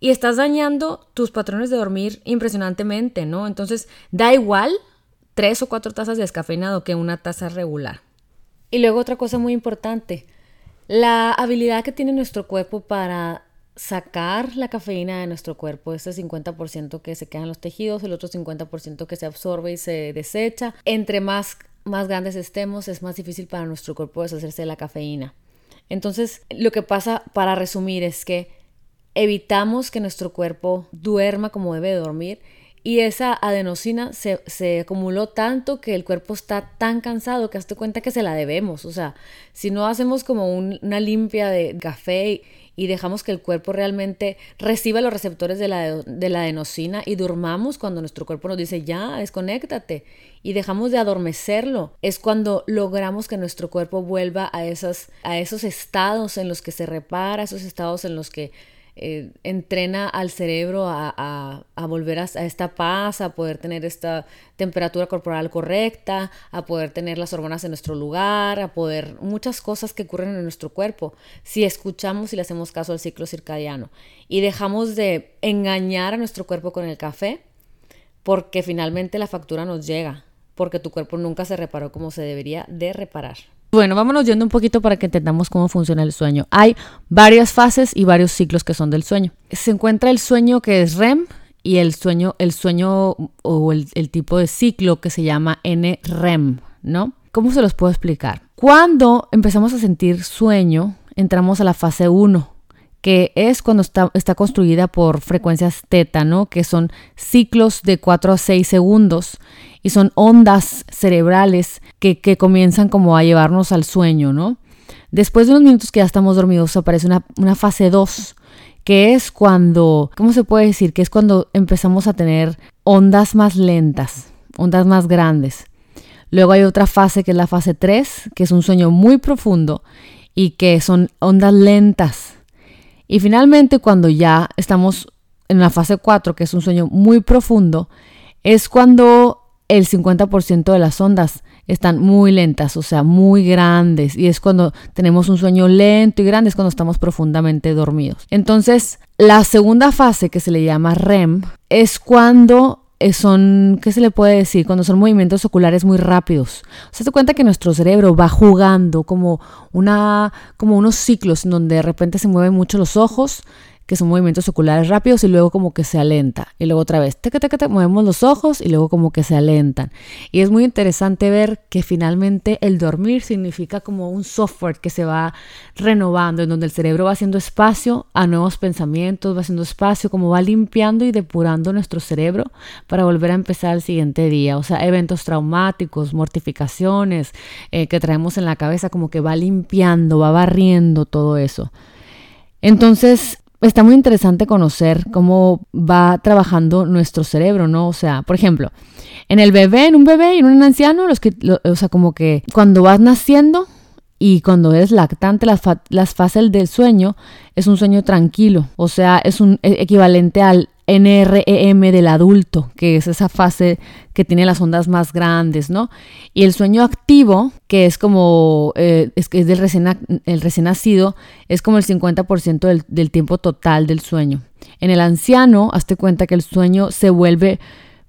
y estás dañando tus patrones de dormir impresionantemente, ¿no? Entonces, da igual tres o cuatro tazas de descafeinado que una taza regular. Y luego otra cosa muy importante, la habilidad que tiene nuestro cuerpo para sacar la cafeína de nuestro cuerpo, ese 50% que se queda en los tejidos, el otro 50% que se absorbe y se desecha. Entre más, más grandes estemos, es más difícil para nuestro cuerpo deshacerse de la cafeína. Entonces, lo que pasa, para resumir, es que evitamos que nuestro cuerpo duerma como debe dormir y esa adenosina se, acumuló tanto que el cuerpo está tan cansado que hazte cuenta que se la debemos. O sea, si no hacemos como una limpia de café y dejamos que el cuerpo realmente reciba los receptores de la, de la adenosina y durmamos cuando nuestro cuerpo nos dice ya, desconéctate y dejamos de adormecerlo, es cuando logramos que nuestro cuerpo vuelva a, a esos estados en los que se repara, esos estados en los que eh, entrena al cerebro a, volver a, esta paz, a poder tener esta temperatura corporal correcta, a poder tener las hormonas en nuestro lugar, a poder muchas cosas que ocurren en nuestro cuerpo si escuchamos y le hacemos caso al ciclo circadiano y dejamos de engañar a nuestro cuerpo con el café porque finalmente la factura nos llega porque tu cuerpo nunca se reparó como se debería de reparar. Bueno, vámonos yendo un poquito para que entendamos cómo funciona el sueño. Hay varias fases y varios ciclos que son del sueño. Se encuentra el sueño que es REM y el sueño, el sueño o el, tipo de ciclo que se llama NREM, ¿no? ¿Cómo se los puedo explicar? Cuando empezamos a sentir sueño, entramos a la fase 1, que es cuando está, está, construida por frecuencias teta, ¿no? Que son ciclos de 4 a 6 segundos y son ondas cerebrales que, comienzan como a llevarnos al sueño, ¿no? Después de unos minutos que ya estamos dormidos aparece una, una fase 2, que es cuando, ¿cómo se puede decir? Que es cuando empezamos a tener ondas más lentas, ondas más grandes. Luego hay otra fase que es la fase 3, que es un sueño muy profundo y que son ondas lentas. Y finalmente cuando ya estamos en la fase 4, que es un sueño muy profundo, es cuando el 50% de las ondas están muy lentas, o sea, muy grandes. Y es cuando tenemos un sueño lento y grande, es cuando estamos profundamente dormidos. Entonces, la segunda fase que se le llama REM es cuando eh, son, ¿qué se le puede decir? Cuando son movimientos oculares muy rápidos. Se da cuenta que nuestro cerebro va jugando como, una, como unos ciclos en donde de repente se mueven mucho los ojos, que son movimientos oculares rápidos y luego como que se alenta. Y luego otra vez, te, te, movemos los ojos y luego como que se alentan. Y es muy interesante ver que finalmente el dormir significa como un software que se va renovando, en donde el cerebro va haciendo espacio a nuevos pensamientos, va haciendo espacio, como va limpiando y depurando nuestro cerebro para volver a empezar el siguiente día. O sea, eventos traumáticos, mortificaciones eh, que traemos en la cabeza, como que va limpiando, va barriendo todo eso. Entonces, está muy interesante conocer cómo va trabajando nuestro cerebro, ¿no? O sea, por ejemplo, en el bebé, en un bebé y en un anciano, los que, o sea, como que cuando vas naciendo, y cuando eres lactante, las, las fases del sueño es un sueño tranquilo, o sea, es un e, equivalente al NREM del adulto, que es esa fase que tiene las ondas más grandes, ¿no? Y el sueño activo, que es como, eh, es, es del recién, el recién nacido, es como el 50% del, del tiempo total del sueño. En el anciano, hazte cuenta que el sueño se vuelve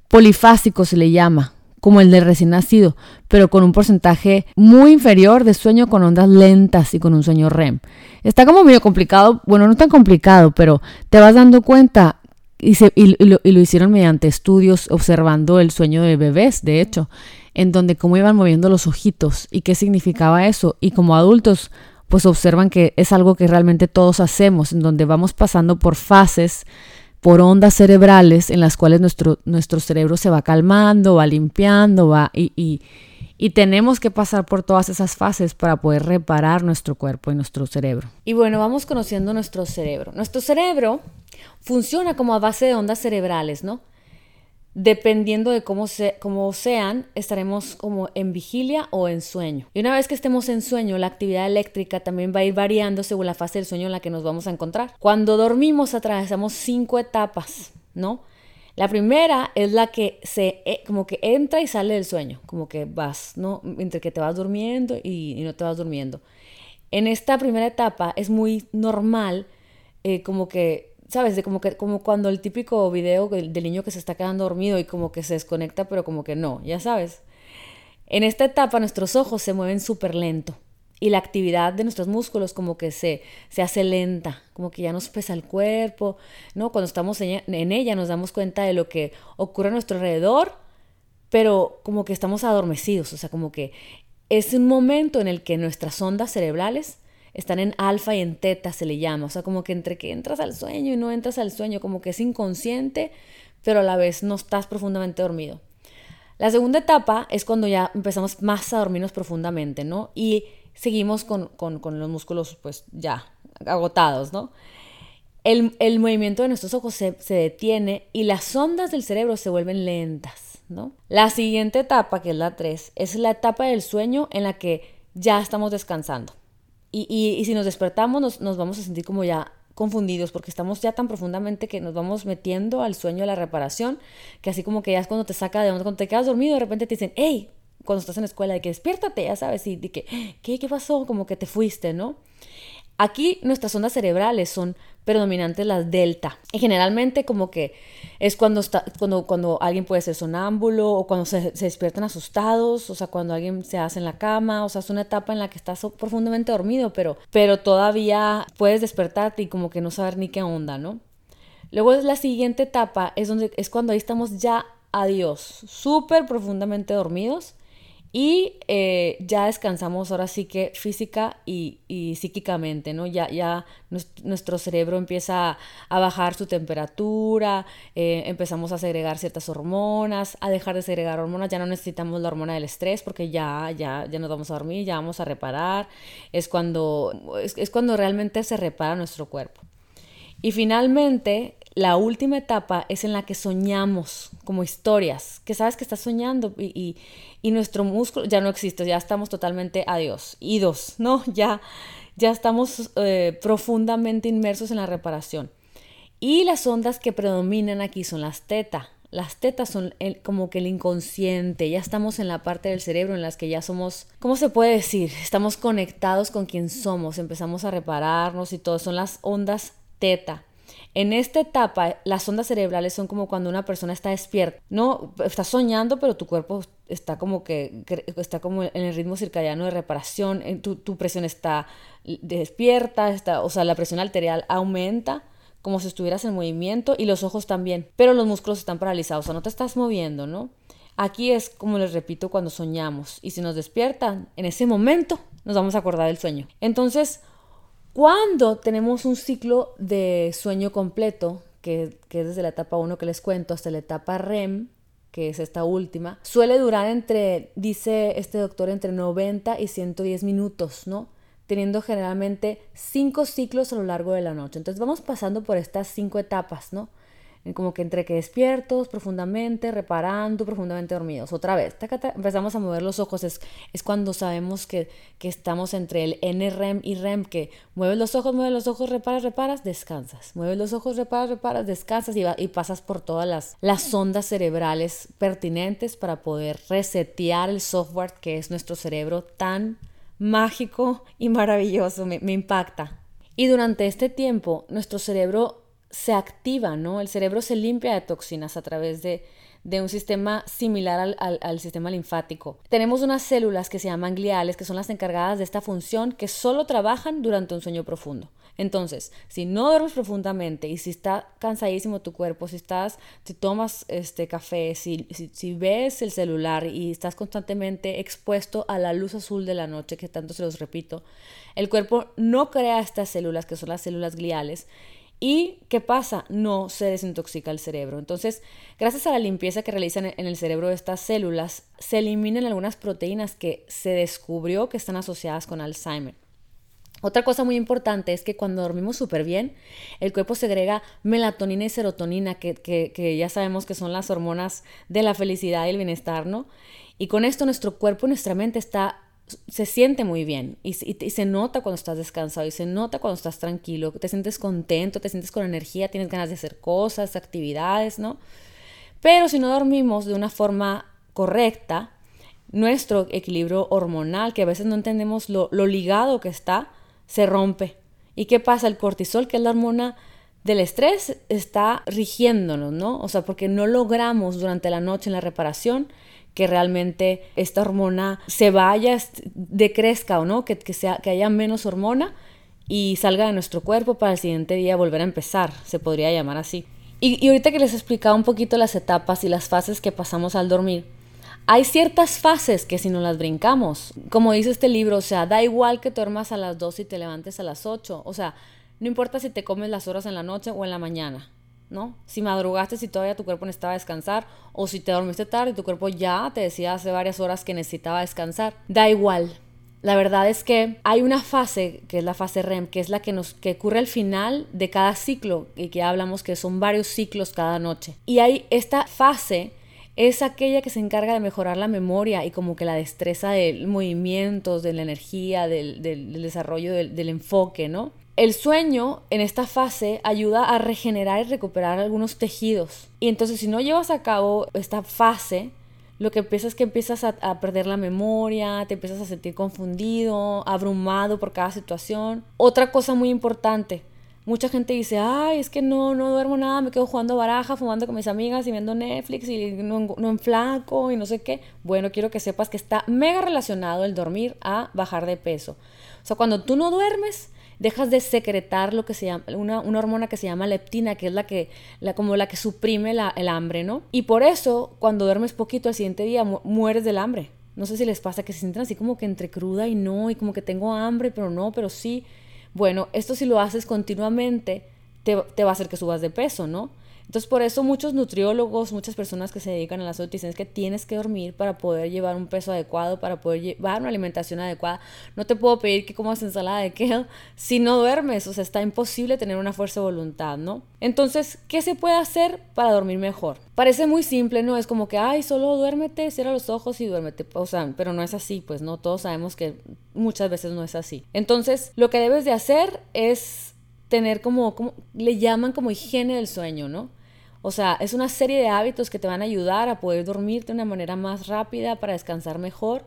polifásico, se le llama, como el del recién nacido, pero con un porcentaje muy inferior de sueño con ondas lentas y con un sueño REM. Está como medio complicado, bueno, no tan complicado, pero te vas dando cuenta y, lo, hicieron mediante estudios observando el sueño de bebés, de hecho, en donde cómo iban moviendo los ojitos y qué significaba eso. Y como adultos, pues observan que es algo que realmente todos hacemos, en donde vamos pasando por fases, por ondas cerebrales en las cuales nuestro, nuestro cerebro se va calmando, va limpiando, va y, y, tenemos que pasar por todas esas fases para poder reparar nuestro cuerpo y nuestro cerebro. Y bueno, vamos conociendo nuestro cerebro. Nuestro cerebro funciona como a base de ondas cerebrales, ¿no? Dependiendo de cómo, se, cómo sean, estaremos como en vigilia o en sueño. Y una vez que estemos en sueño, la actividad eléctrica también va a ir variando según la fase del sueño en la que nos vamos a encontrar. Cuando dormimos atravesamos cinco etapas, ¿no? La primera es la que se eh, como que entra y sale del sueño, como que vas, ¿no? Entre que te vas durmiendo y, no te vas durmiendo. En esta primera etapa es muy normal, eh, como que ¿sabes? De como, que, como cuando el típico video del, niño que se está quedando dormido y como que se desconecta, pero como que no, ya sabes. En esta etapa nuestros ojos se mueven súper lento y la actividad de nuestros músculos como que se, se hace lenta, como que ya nos pesa el cuerpo, ¿no? Cuando estamos en ella, nos damos cuenta de lo que ocurre a nuestro alrededor, pero como que estamos adormecidos, o sea, como que es un momento en el que nuestras ondas cerebrales están en alfa y en teta se le llama, o sea, como que entre que entras al sueño y no entras al sueño, como que es inconsciente, pero a la vez no estás profundamente dormido. La segunda etapa es cuando ya empezamos más a dormirnos profundamente, ¿no? Y seguimos con, los músculos pues ya agotados, ¿no? El, movimiento de nuestros ojos se, se, detiene y las ondas del cerebro se vuelven lentas, ¿no? La siguiente etapa, que es la 3, es la etapa del sueño en la que ya estamos descansando. Y, si nos despertamos nos, vamos a sentir como ya confundidos porque estamos ya tan profundamente que nos vamos metiendo al sueño de la reparación, que así como que ya es cuando te saca de onda, cuando te quedas dormido, de repente te dicen, hey, cuando estás en la escuela, de que despiértate, ya sabes, y de que, ¿qué, qué pasó? Como que te fuiste, ¿no? Aquí nuestras ondas cerebrales son predominantes las delta. Y generalmente como que es cuando, está, cuando, cuando alguien puede ser sonámbulo o cuando se, despiertan asustados, o sea, cuando alguien se hace en la cama, o sea, es una etapa en la que estás profundamente dormido, pero, pero todavía puedes despertarte y como que no saber ni qué onda, ¿no? Luego la siguiente etapa es, donde, es cuando ahí estamos ya adiós, súper profundamente dormidos y eh, ya descansamos ahora sí que física y, psíquicamente, ¿no? Ya, ya nuestro cerebro empieza a bajar su temperatura, eh, empezamos a segregar ciertas hormonas, a dejar de segregar hormonas, ya no necesitamos la hormona del estrés porque ya, ya, ya nos vamos a dormir, ya vamos a reparar, es cuando, es cuando realmente se repara nuestro cuerpo. Y finalmente, la última etapa es en la que soñamos como historias, que sabes que estás soñando y, nuestro músculo ya no existe, ya estamos totalmente adiós, idos, ¿no? Ya, ya estamos eh, profundamente inmersos en la reparación. Y las ondas que predominan aquí son las teta. Las tetas son como que el inconsciente, ya estamos en la parte del cerebro en las que ya somos, ¿cómo se puede decir? Estamos conectados con quien somos, empezamos a repararnos y todo, son las ondas teta. En esta etapa, las ondas cerebrales son como cuando una persona está despierta, no está soñando, pero tu cuerpo está como que está como en el ritmo circadiano de reparación, tu, tu presión está despierta, está, o sea, la presión arterial aumenta como si estuvieras en movimiento y los ojos también, pero los músculos están paralizados, o sea, no te estás moviendo, ¿no? Aquí es como les repito cuando soñamos y si nos despiertan, en ese momento nos vamos a acordar del sueño. Entonces, cuando tenemos un ciclo de sueño completo, que, es desde la etapa 1 que les cuento hasta la etapa REM, que es esta última, suele durar entre, dice este doctor, entre 90 y 110 minutos, ¿no? Teniendo generalmente cinco ciclos a lo largo de la noche. Entonces vamos pasando por estas cinco etapas, ¿no? Como que entre que despiertos profundamente, reparando, profundamente dormidos. Otra vez, empezamos a mover los ojos, es, es cuando sabemos que, que, estamos entre el NREM y REM, que mueves los ojos, mueves los ojos, reparas, reparas, descansas. Mueves los ojos, reparas, reparas, descansas y, y pasas por todas las, las ondas cerebrales pertinentes para poder resetear el software que es nuestro cerebro tan mágico y maravilloso, me impacta. Y durante este tiempo, nuestro cerebro se activa, ¿no? El cerebro se limpia de toxinas a través de, un sistema similar al, sistema linfático. Tenemos unas células que se llaman gliales, que son las encargadas de esta función, que solo trabajan durante un sueño profundo. Entonces, si no duermes profundamente y si está cansadísimo tu cuerpo, si estás, si tomas este café, si, si, ves el celular y estás constantemente expuesto a la luz azul de la noche, que tanto se los repito, el cuerpo no crea estas células, que son las células gliales, ¿Y qué pasa? No se desintoxica el cerebro. Entonces, gracias a la limpieza que realizan en el cerebro estas células, se eliminan algunas proteínas que se descubrió que están asociadas con Alzheimer. Otra cosa muy importante es que cuando dormimos súper bien, el cuerpo segrega melatonina y serotonina, que, que, ya sabemos que son las hormonas de la felicidad y el bienestar, ¿no? Y con esto nuestro cuerpo y nuestra mente está se siente muy bien y, se nota cuando estás descansado y se nota cuando estás tranquilo, te sientes contento, te sientes con energía, tienes ganas de hacer cosas, actividades, ¿no? Pero si no dormimos de una forma correcta, nuestro equilibrio hormonal, que a veces no entendemos lo, lo ligado que está, se rompe. ¿Y qué pasa? El cortisol, que es la hormona del estrés, está rigiéndonos, ¿no? O sea, porque no logramos durante la noche en la reparación que realmente esta hormona se vaya, decrezca o no, que, sea, que haya menos hormona y salga de nuestro cuerpo para el siguiente día volver a empezar, se podría llamar así. Y, y ahorita que les he explicado un poquito las etapas y las fases que pasamos al dormir, hay ciertas fases que si no las brincamos, como dice este libro, o sea, da igual que duermas a las 2 y te levantes a las 8, o sea, no importa si te comes las horas en la noche o en la mañana, ¿no? Si madrugaste, si todavía tu cuerpo necesitaba descansar, o si te dormiste tarde y tu cuerpo ya te decía hace varias horas que necesitaba descansar, da igual. La verdad es que hay una fase, que es la fase REM, que es la que nos que ocurre al final de cada ciclo, y que hablamos que son varios ciclos cada noche. Y hay esta fase es aquella que se encarga de mejorar la memoria y como que la destreza de movimientos, de la energía, del, desarrollo del, del enfoque, ¿no? El sueño en esta fase ayuda a regenerar y recuperar algunos tejidos. Y entonces si no llevas a cabo esta fase, lo que empieza es que empiezas a, perder la memoria, te empiezas a sentir confundido, abrumado por cada situación. Otra cosa muy importante, mucha gente dice, ay, es que no, no duermo nada, me quedo jugando baraja, fumando con mis amigas y viendo Netflix y no, no flaco y no sé qué. Bueno, quiero que sepas que está mega relacionado el dormir a bajar de peso. O sea, cuando tú no duermes, dejas de secretar lo que se llama, una, hormona que se llama leptina, que es la que, la, como la que suprime la, el hambre, ¿no? Y por eso, cuando duermes poquito al siguiente día, mueres del hambre. No sé si les pasa que se sienten así como que entre cruda y no, y como que tengo hambre, pero no, pero sí. Bueno, esto si lo haces continuamente, te, te va a hacer que subas de peso, ¿no? Entonces, por eso muchos nutriólogos, muchas personas que se dedican a la salud dicen que tienes que dormir para poder llevar un peso adecuado, para poder llevar una alimentación adecuada. No te puedo pedir que comas ensalada de kale si no duermes, o sea, está imposible tener una fuerza de voluntad, ¿no? Entonces, ¿qué se puede hacer para dormir mejor? Parece muy simple, ¿no? Es como que, ay, solo duérmete, cierra los ojos y duérmete. O sea, pero no es así, pues, ¿no? Todos sabemos que muchas veces no es así. Entonces, lo que debes de hacer es tener como, como le llaman como higiene del sueño, ¿no? O sea, es una serie de hábitos que te van a ayudar a poder dormir de una manera más rápida, para descansar mejor.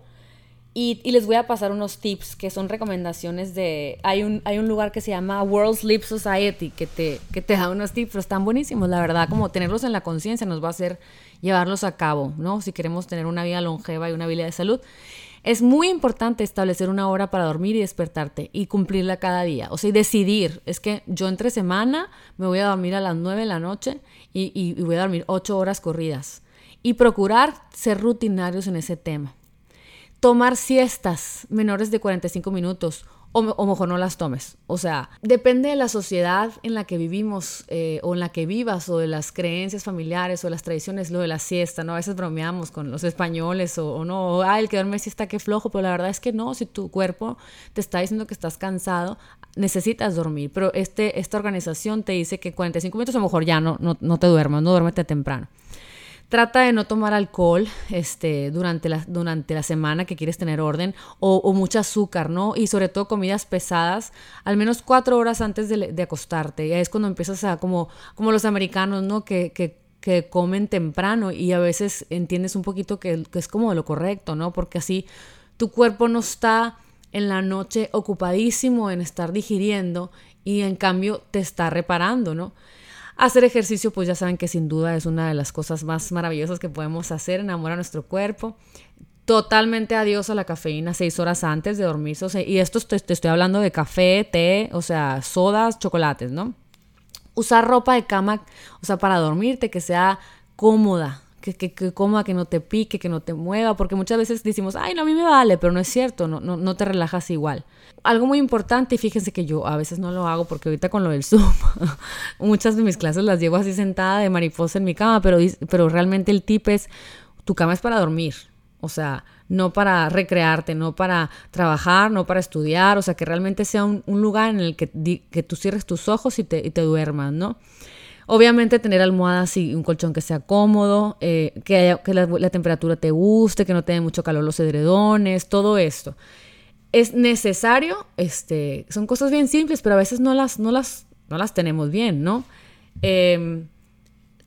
Y, les voy a pasar unos tips que son recomendaciones de... Hay un, hay un lugar que se llama World Sleep Society que te, que te da unos tips, pero están buenísimos, la verdad, como tenerlos en la conciencia nos va a hacer llevarlos a cabo, ¿no? Si queremos tener una vida longeva y una vida de salud. Es muy importante establecer una hora para dormir y despertarte y cumplirla cada día. O sea, y decidir, es que yo entre semana me voy a dormir a las 9 de la noche y, voy a dormir 8 horas corridas. Y procurar ser rutinarios en ese tema. Tomar siestas menores de 45 minutos o, mejor no las tomes. O sea, depende de la sociedad en la que vivimos eh, o en la que vivas o de las creencias familiares o las tradiciones, lo de la siesta, ¿no? A veces bromeamos con los españoles o, no, ah, el que duerme siesta, qué flojo, pero la verdad es que no, si tu cuerpo te está diciendo que estás cansado, necesitas dormir, pero este, esta organización te dice que 45 minutos a lo mejor ya no, no, no te duermas, no duérmete temprano. Trata de no tomar alcohol este, durante, la, durante la semana que quieres tener orden o, o mucho azúcar, ¿no? Y sobre todo comidas pesadas, al menos cuatro horas antes de, de acostarte. Y es cuando empiezas a, como, como los americanos, ¿no? Que, que, que comen temprano y a veces entiendes un poquito que, que es como lo correcto, ¿no? Porque así tu cuerpo no está en la noche ocupadísimo en estar digiriendo y en cambio te está reparando, ¿no? Hacer ejercicio, pues ya saben que sin duda es una de las cosas más maravillosas que podemos hacer, enamorar nuestro cuerpo. Totalmente adiós a la cafeína seis horas antes de dormirse. y esto te, estoy hablando de café, té, o sea, sodas, chocolates, ¿no? Usar ropa de cama, o sea, para dormirte, que sea cómoda, que, que, que, coma, que no te pique, que no te mueva, porque muchas veces decimos, ay, no, a mí me vale, pero no es cierto, no, no, no te relajas igual algo muy importante, y fíjense que yo a veces no lo hago porque ahorita con lo del Zoom, muchas de mis clases las llevo así sentada de mariposa en mi cama, pero, pero realmente el tip es, tu cama es para dormir, o sea, no para recrearte, no para trabajar, no para estudiar, o sea, que realmente sea un, lugar en el que, que, tú cierres tus ojos y te, y te duermas, ¿no? Obviamente tener almohadas y un colchón que sea cómodo, eh, que, que la, la, temperatura te guste, que no te dé mucho calor los edredones, todo esto es necesario, este, son cosas bien simples, pero a veces no las, no las, no las tenemos bien, ¿no? Em,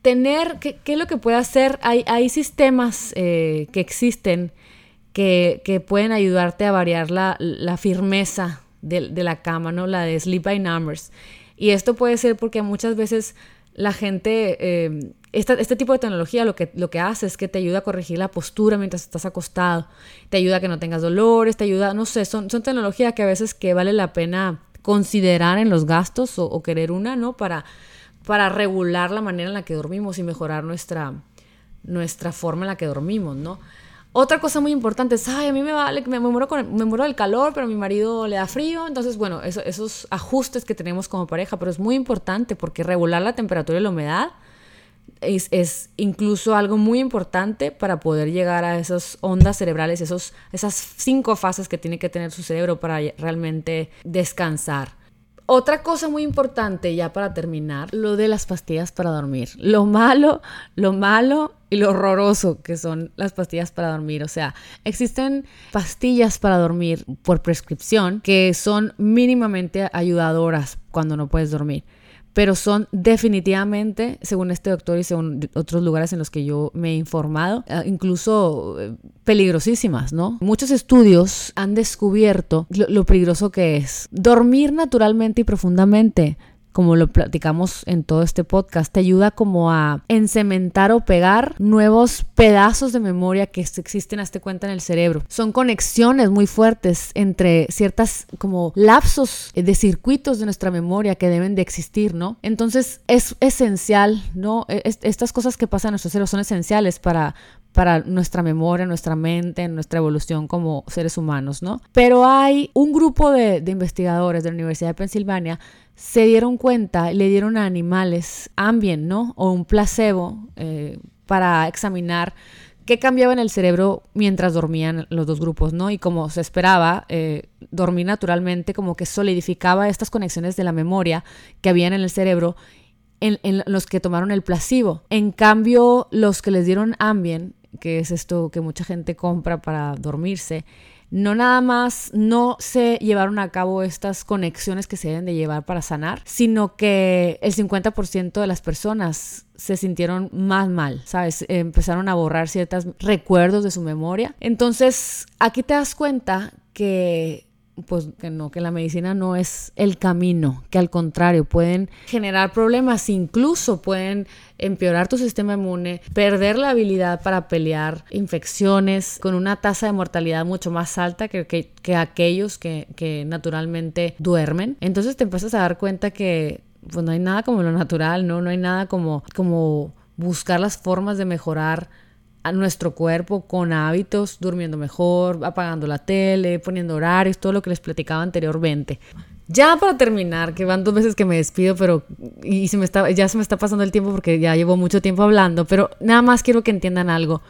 tener, ¿qué, es lo que puede hacer? Hay, hay sistemas eh, que existen que, que, pueden ayudarte a variar la, la firmeza de, de, la cama, ¿no? La de Sleep by Numbers. Y esto puede ser porque muchas veces la gente eh, este tipo de tecnología lo que, lo que hace es que te ayuda a corregir la postura mientras estás acostado, te ayuda a que no tengas dolores, te ayuda, no sé, son, son tecnologías que a veces que vale la pena considerar en los gastos o, querer una, ¿no? Para, para regular la manera en la que dormimos y mejorar nuestra, nuestra forma en la que dormimos, ¿no? Otra cosa muy importante es, ay, a mí me vale, me, me, muero, con, me muero del calor, pero a mi marido le da frío. Entonces, bueno, esos ajustes que tenemos como pareja, pero es muy importante porque regular la temperatura y la humedad es, incluso algo muy importante para poder llegar a esas ondas cerebrales, esos, esas cinco fases que tiene que tener su cerebro para realmente descansar. Otra cosa muy importante, ya para terminar, lo de las pastillas para dormir. Lo malo, lo malo y lo horroroso que son las pastillas para dormir. O sea, existen pastillas para dormir por prescripción que son mínimamente ayudadoras cuando no puedes dormir pero son definitivamente, según este doctor y según otros lugares en los que yo me he informado, eh, incluso eh, peligrosísimas, ¿no? Muchos estudios han descubierto lo, lo peligroso que es dormir naturalmente y profundamente como lo platicamos en todo este podcast, te ayuda como a encementar o pegar nuevos pedazos de memoria que existen este cuenta en el cerebro. Son conexiones muy fuertes entre ciertas como lapsos de circuitos de nuestra memoria que deben de existir, ¿no? Entonces es esencial, ¿no? E, estas cosas que pasan en nuestro cerebro son esenciales para para nuestra memoria, nuestra mente, nuestra evolución como seres humanos, ¿no? Pero hay un grupo de, de investigadores de la Universidad de Pensilvania se dieron cuenta, le dieron a animales ambien, ¿no? O un placebo eh, para examinar qué cambiaba en el cerebro mientras dormían los dos grupos, ¿no? Y como se esperaba, eh, dormir naturalmente como que solidificaba estas conexiones de la memoria que habían en el cerebro en, en, los que tomaron el placebo. En cambio, los que les dieron Ambien, que es esto que mucha gente compra para dormirse, no nada más no se llevaron a cabo estas conexiones que se deben de llevar para sanar, sino que el 50% de las personas se sintieron más mal, ¿sabes? Empezaron a borrar ciertos recuerdos de su memoria. Entonces, aquí te das cuenta que pues que no, que la medicina no es el camino, que al contrario pueden generar problemas, incluso pueden empeorar tu sistema inmune, perder la habilidad para pelear infecciones con una tasa de mortalidad mucho más alta que, que, aquellos que, que, naturalmente duermen. Entonces te empiezas a dar cuenta que pues no hay nada como lo natural, ¿no? No hay nada como, como buscar las formas de mejorar a nuestro cuerpo con hábitos, durmiendo mejor, apagando la tele, poniendo horarios, todo lo que les platicaba anteriormente. Ya para terminar, que van dos veces que me despido, pero y se me está, ya se me está pasando el tiempo porque ya llevo mucho tiempo hablando, pero nada más quiero que entiendan algo.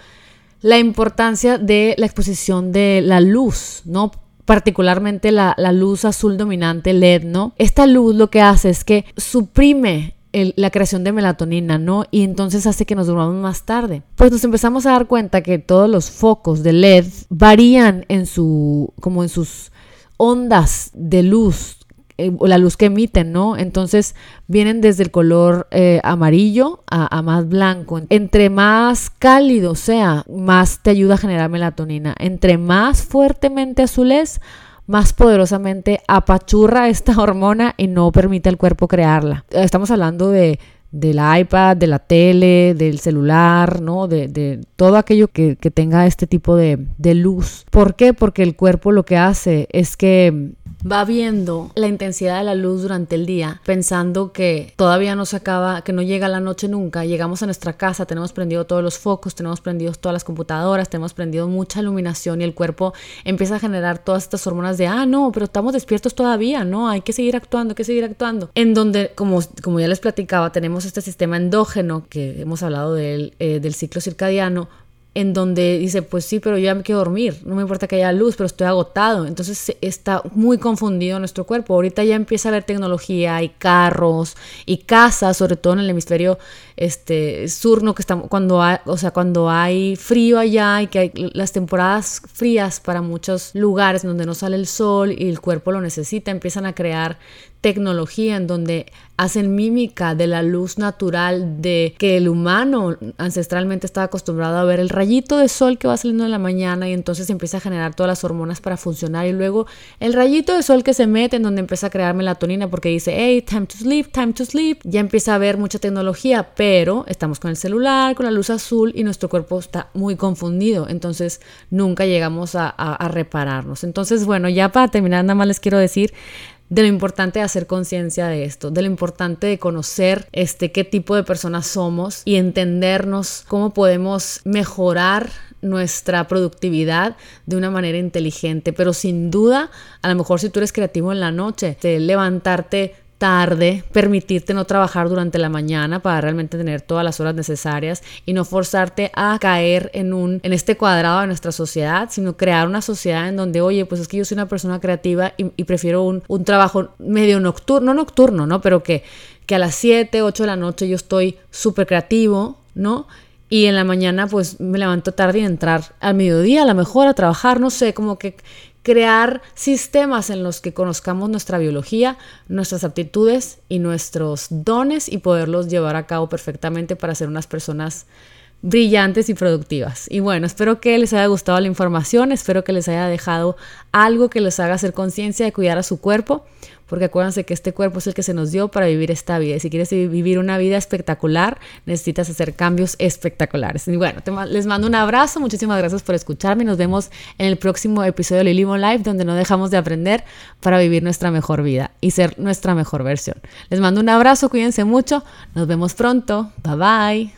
La importancia de la exposición de la luz, ¿no? particularmente la, la, luz azul dominante LED, ¿no? Esta luz lo que hace es que suprime la creación de melatonina, ¿no? Y entonces hace que nos durmamos más tarde. Pues nos empezamos a dar cuenta que todos los focos de LED varían en su, como en sus ondas de luz, eh, la luz que emiten, ¿no? Entonces vienen desde el color eh, amarillo a, a, más blanco. Entre más cálido sea, más te ayuda a generar melatonina. Entre más fuertemente azul es, más poderosamente apachurra esta hormona y no permite al cuerpo crearla. Estamos hablando de del iPad, de la tele, del celular, ¿no? De, de todo aquello que, que, tenga este tipo de, de luz. ¿Por qué? Porque el cuerpo lo que hace es que va viendo la intensidad de la luz durante el día, pensando que todavía no se acaba, que no llega la noche nunca. Llegamos a nuestra casa, tenemos prendido todos los focos, tenemos prendidos todas las computadoras, tenemos prendido mucha iluminación y el cuerpo empieza a generar todas estas hormonas de, ah, no, pero estamos despiertos todavía, no, hay que seguir actuando, hay que seguir actuando. En donde, como, como ya les platicaba, tenemos este sistema endógeno que hemos hablado de eh, del ciclo circadiano, en donde dice, pues sí, pero yo ya me quiero dormir, no me importa que haya luz, pero estoy agotado. Entonces está muy confundido nuestro cuerpo. Ahorita ya empieza a haber tecnología y carros y casas, sobre todo en el hemisferio este, sur, que estamos, cuando hay, o sea, cuando hay frío allá y que hay las temporadas frías para muchos lugares donde no sale el sol y el cuerpo lo necesita, empiezan a crear tecnología en donde hacen mímica de la luz natural de que el humano ancestralmente estaba acostumbrado a ver el rayito de sol que va saliendo en la mañana y entonces empieza a generar todas las hormonas para funcionar y luego el rayito de sol que se mete en donde empieza a crear melatonina porque dice, hey, time to sleep, time to sleep, ya empieza a haber mucha tecnología, pero estamos con el celular, con la luz azul y nuestro cuerpo está muy confundido, entonces nunca llegamos a, a, a repararnos. Entonces, bueno, ya para terminar, nada más les quiero decir, de lo importante de hacer conciencia de esto, de lo importante de conocer este qué tipo de personas somos y entendernos cómo podemos mejorar nuestra productividad de una manera inteligente, pero sin duda, a lo mejor si tú eres creativo en la noche, de levantarte tarde, permitirte no trabajar durante la mañana para realmente tener todas las horas necesarias y no forzarte a caer en un en este cuadrado de nuestra sociedad, sino crear una sociedad en donde, oye, pues es que yo soy una persona creativa y, prefiero un, un, trabajo medio nocturno, no nocturno, ¿no? Pero que, que a las 7, 8 de la noche yo estoy súper creativo, ¿no? Y en la mañana pues me levanto tarde y entrar al mediodía a lo mejor a trabajar, no sé, como que crear sistemas en los que conozcamos nuestra biología, nuestras aptitudes y nuestros dones y poderlos llevar a cabo perfectamente para ser unas personas brillantes y productivas. Y bueno, espero que les haya gustado la información, espero que les haya dejado algo que les haga hacer conciencia de cuidar a su cuerpo porque acuérdense que este cuerpo es el que se nos dio para vivir esta vida. Y si quieres vivir una vida espectacular, necesitas hacer cambios espectaculares. Y bueno, les mando un abrazo, muchísimas gracias por escucharme. Nos vemos en el próximo episodio de Lilimo Live, donde no dejamos de aprender para vivir nuestra mejor vida y ser nuestra mejor versión. Les mando un abrazo, cuídense mucho, nos vemos pronto, bye bye.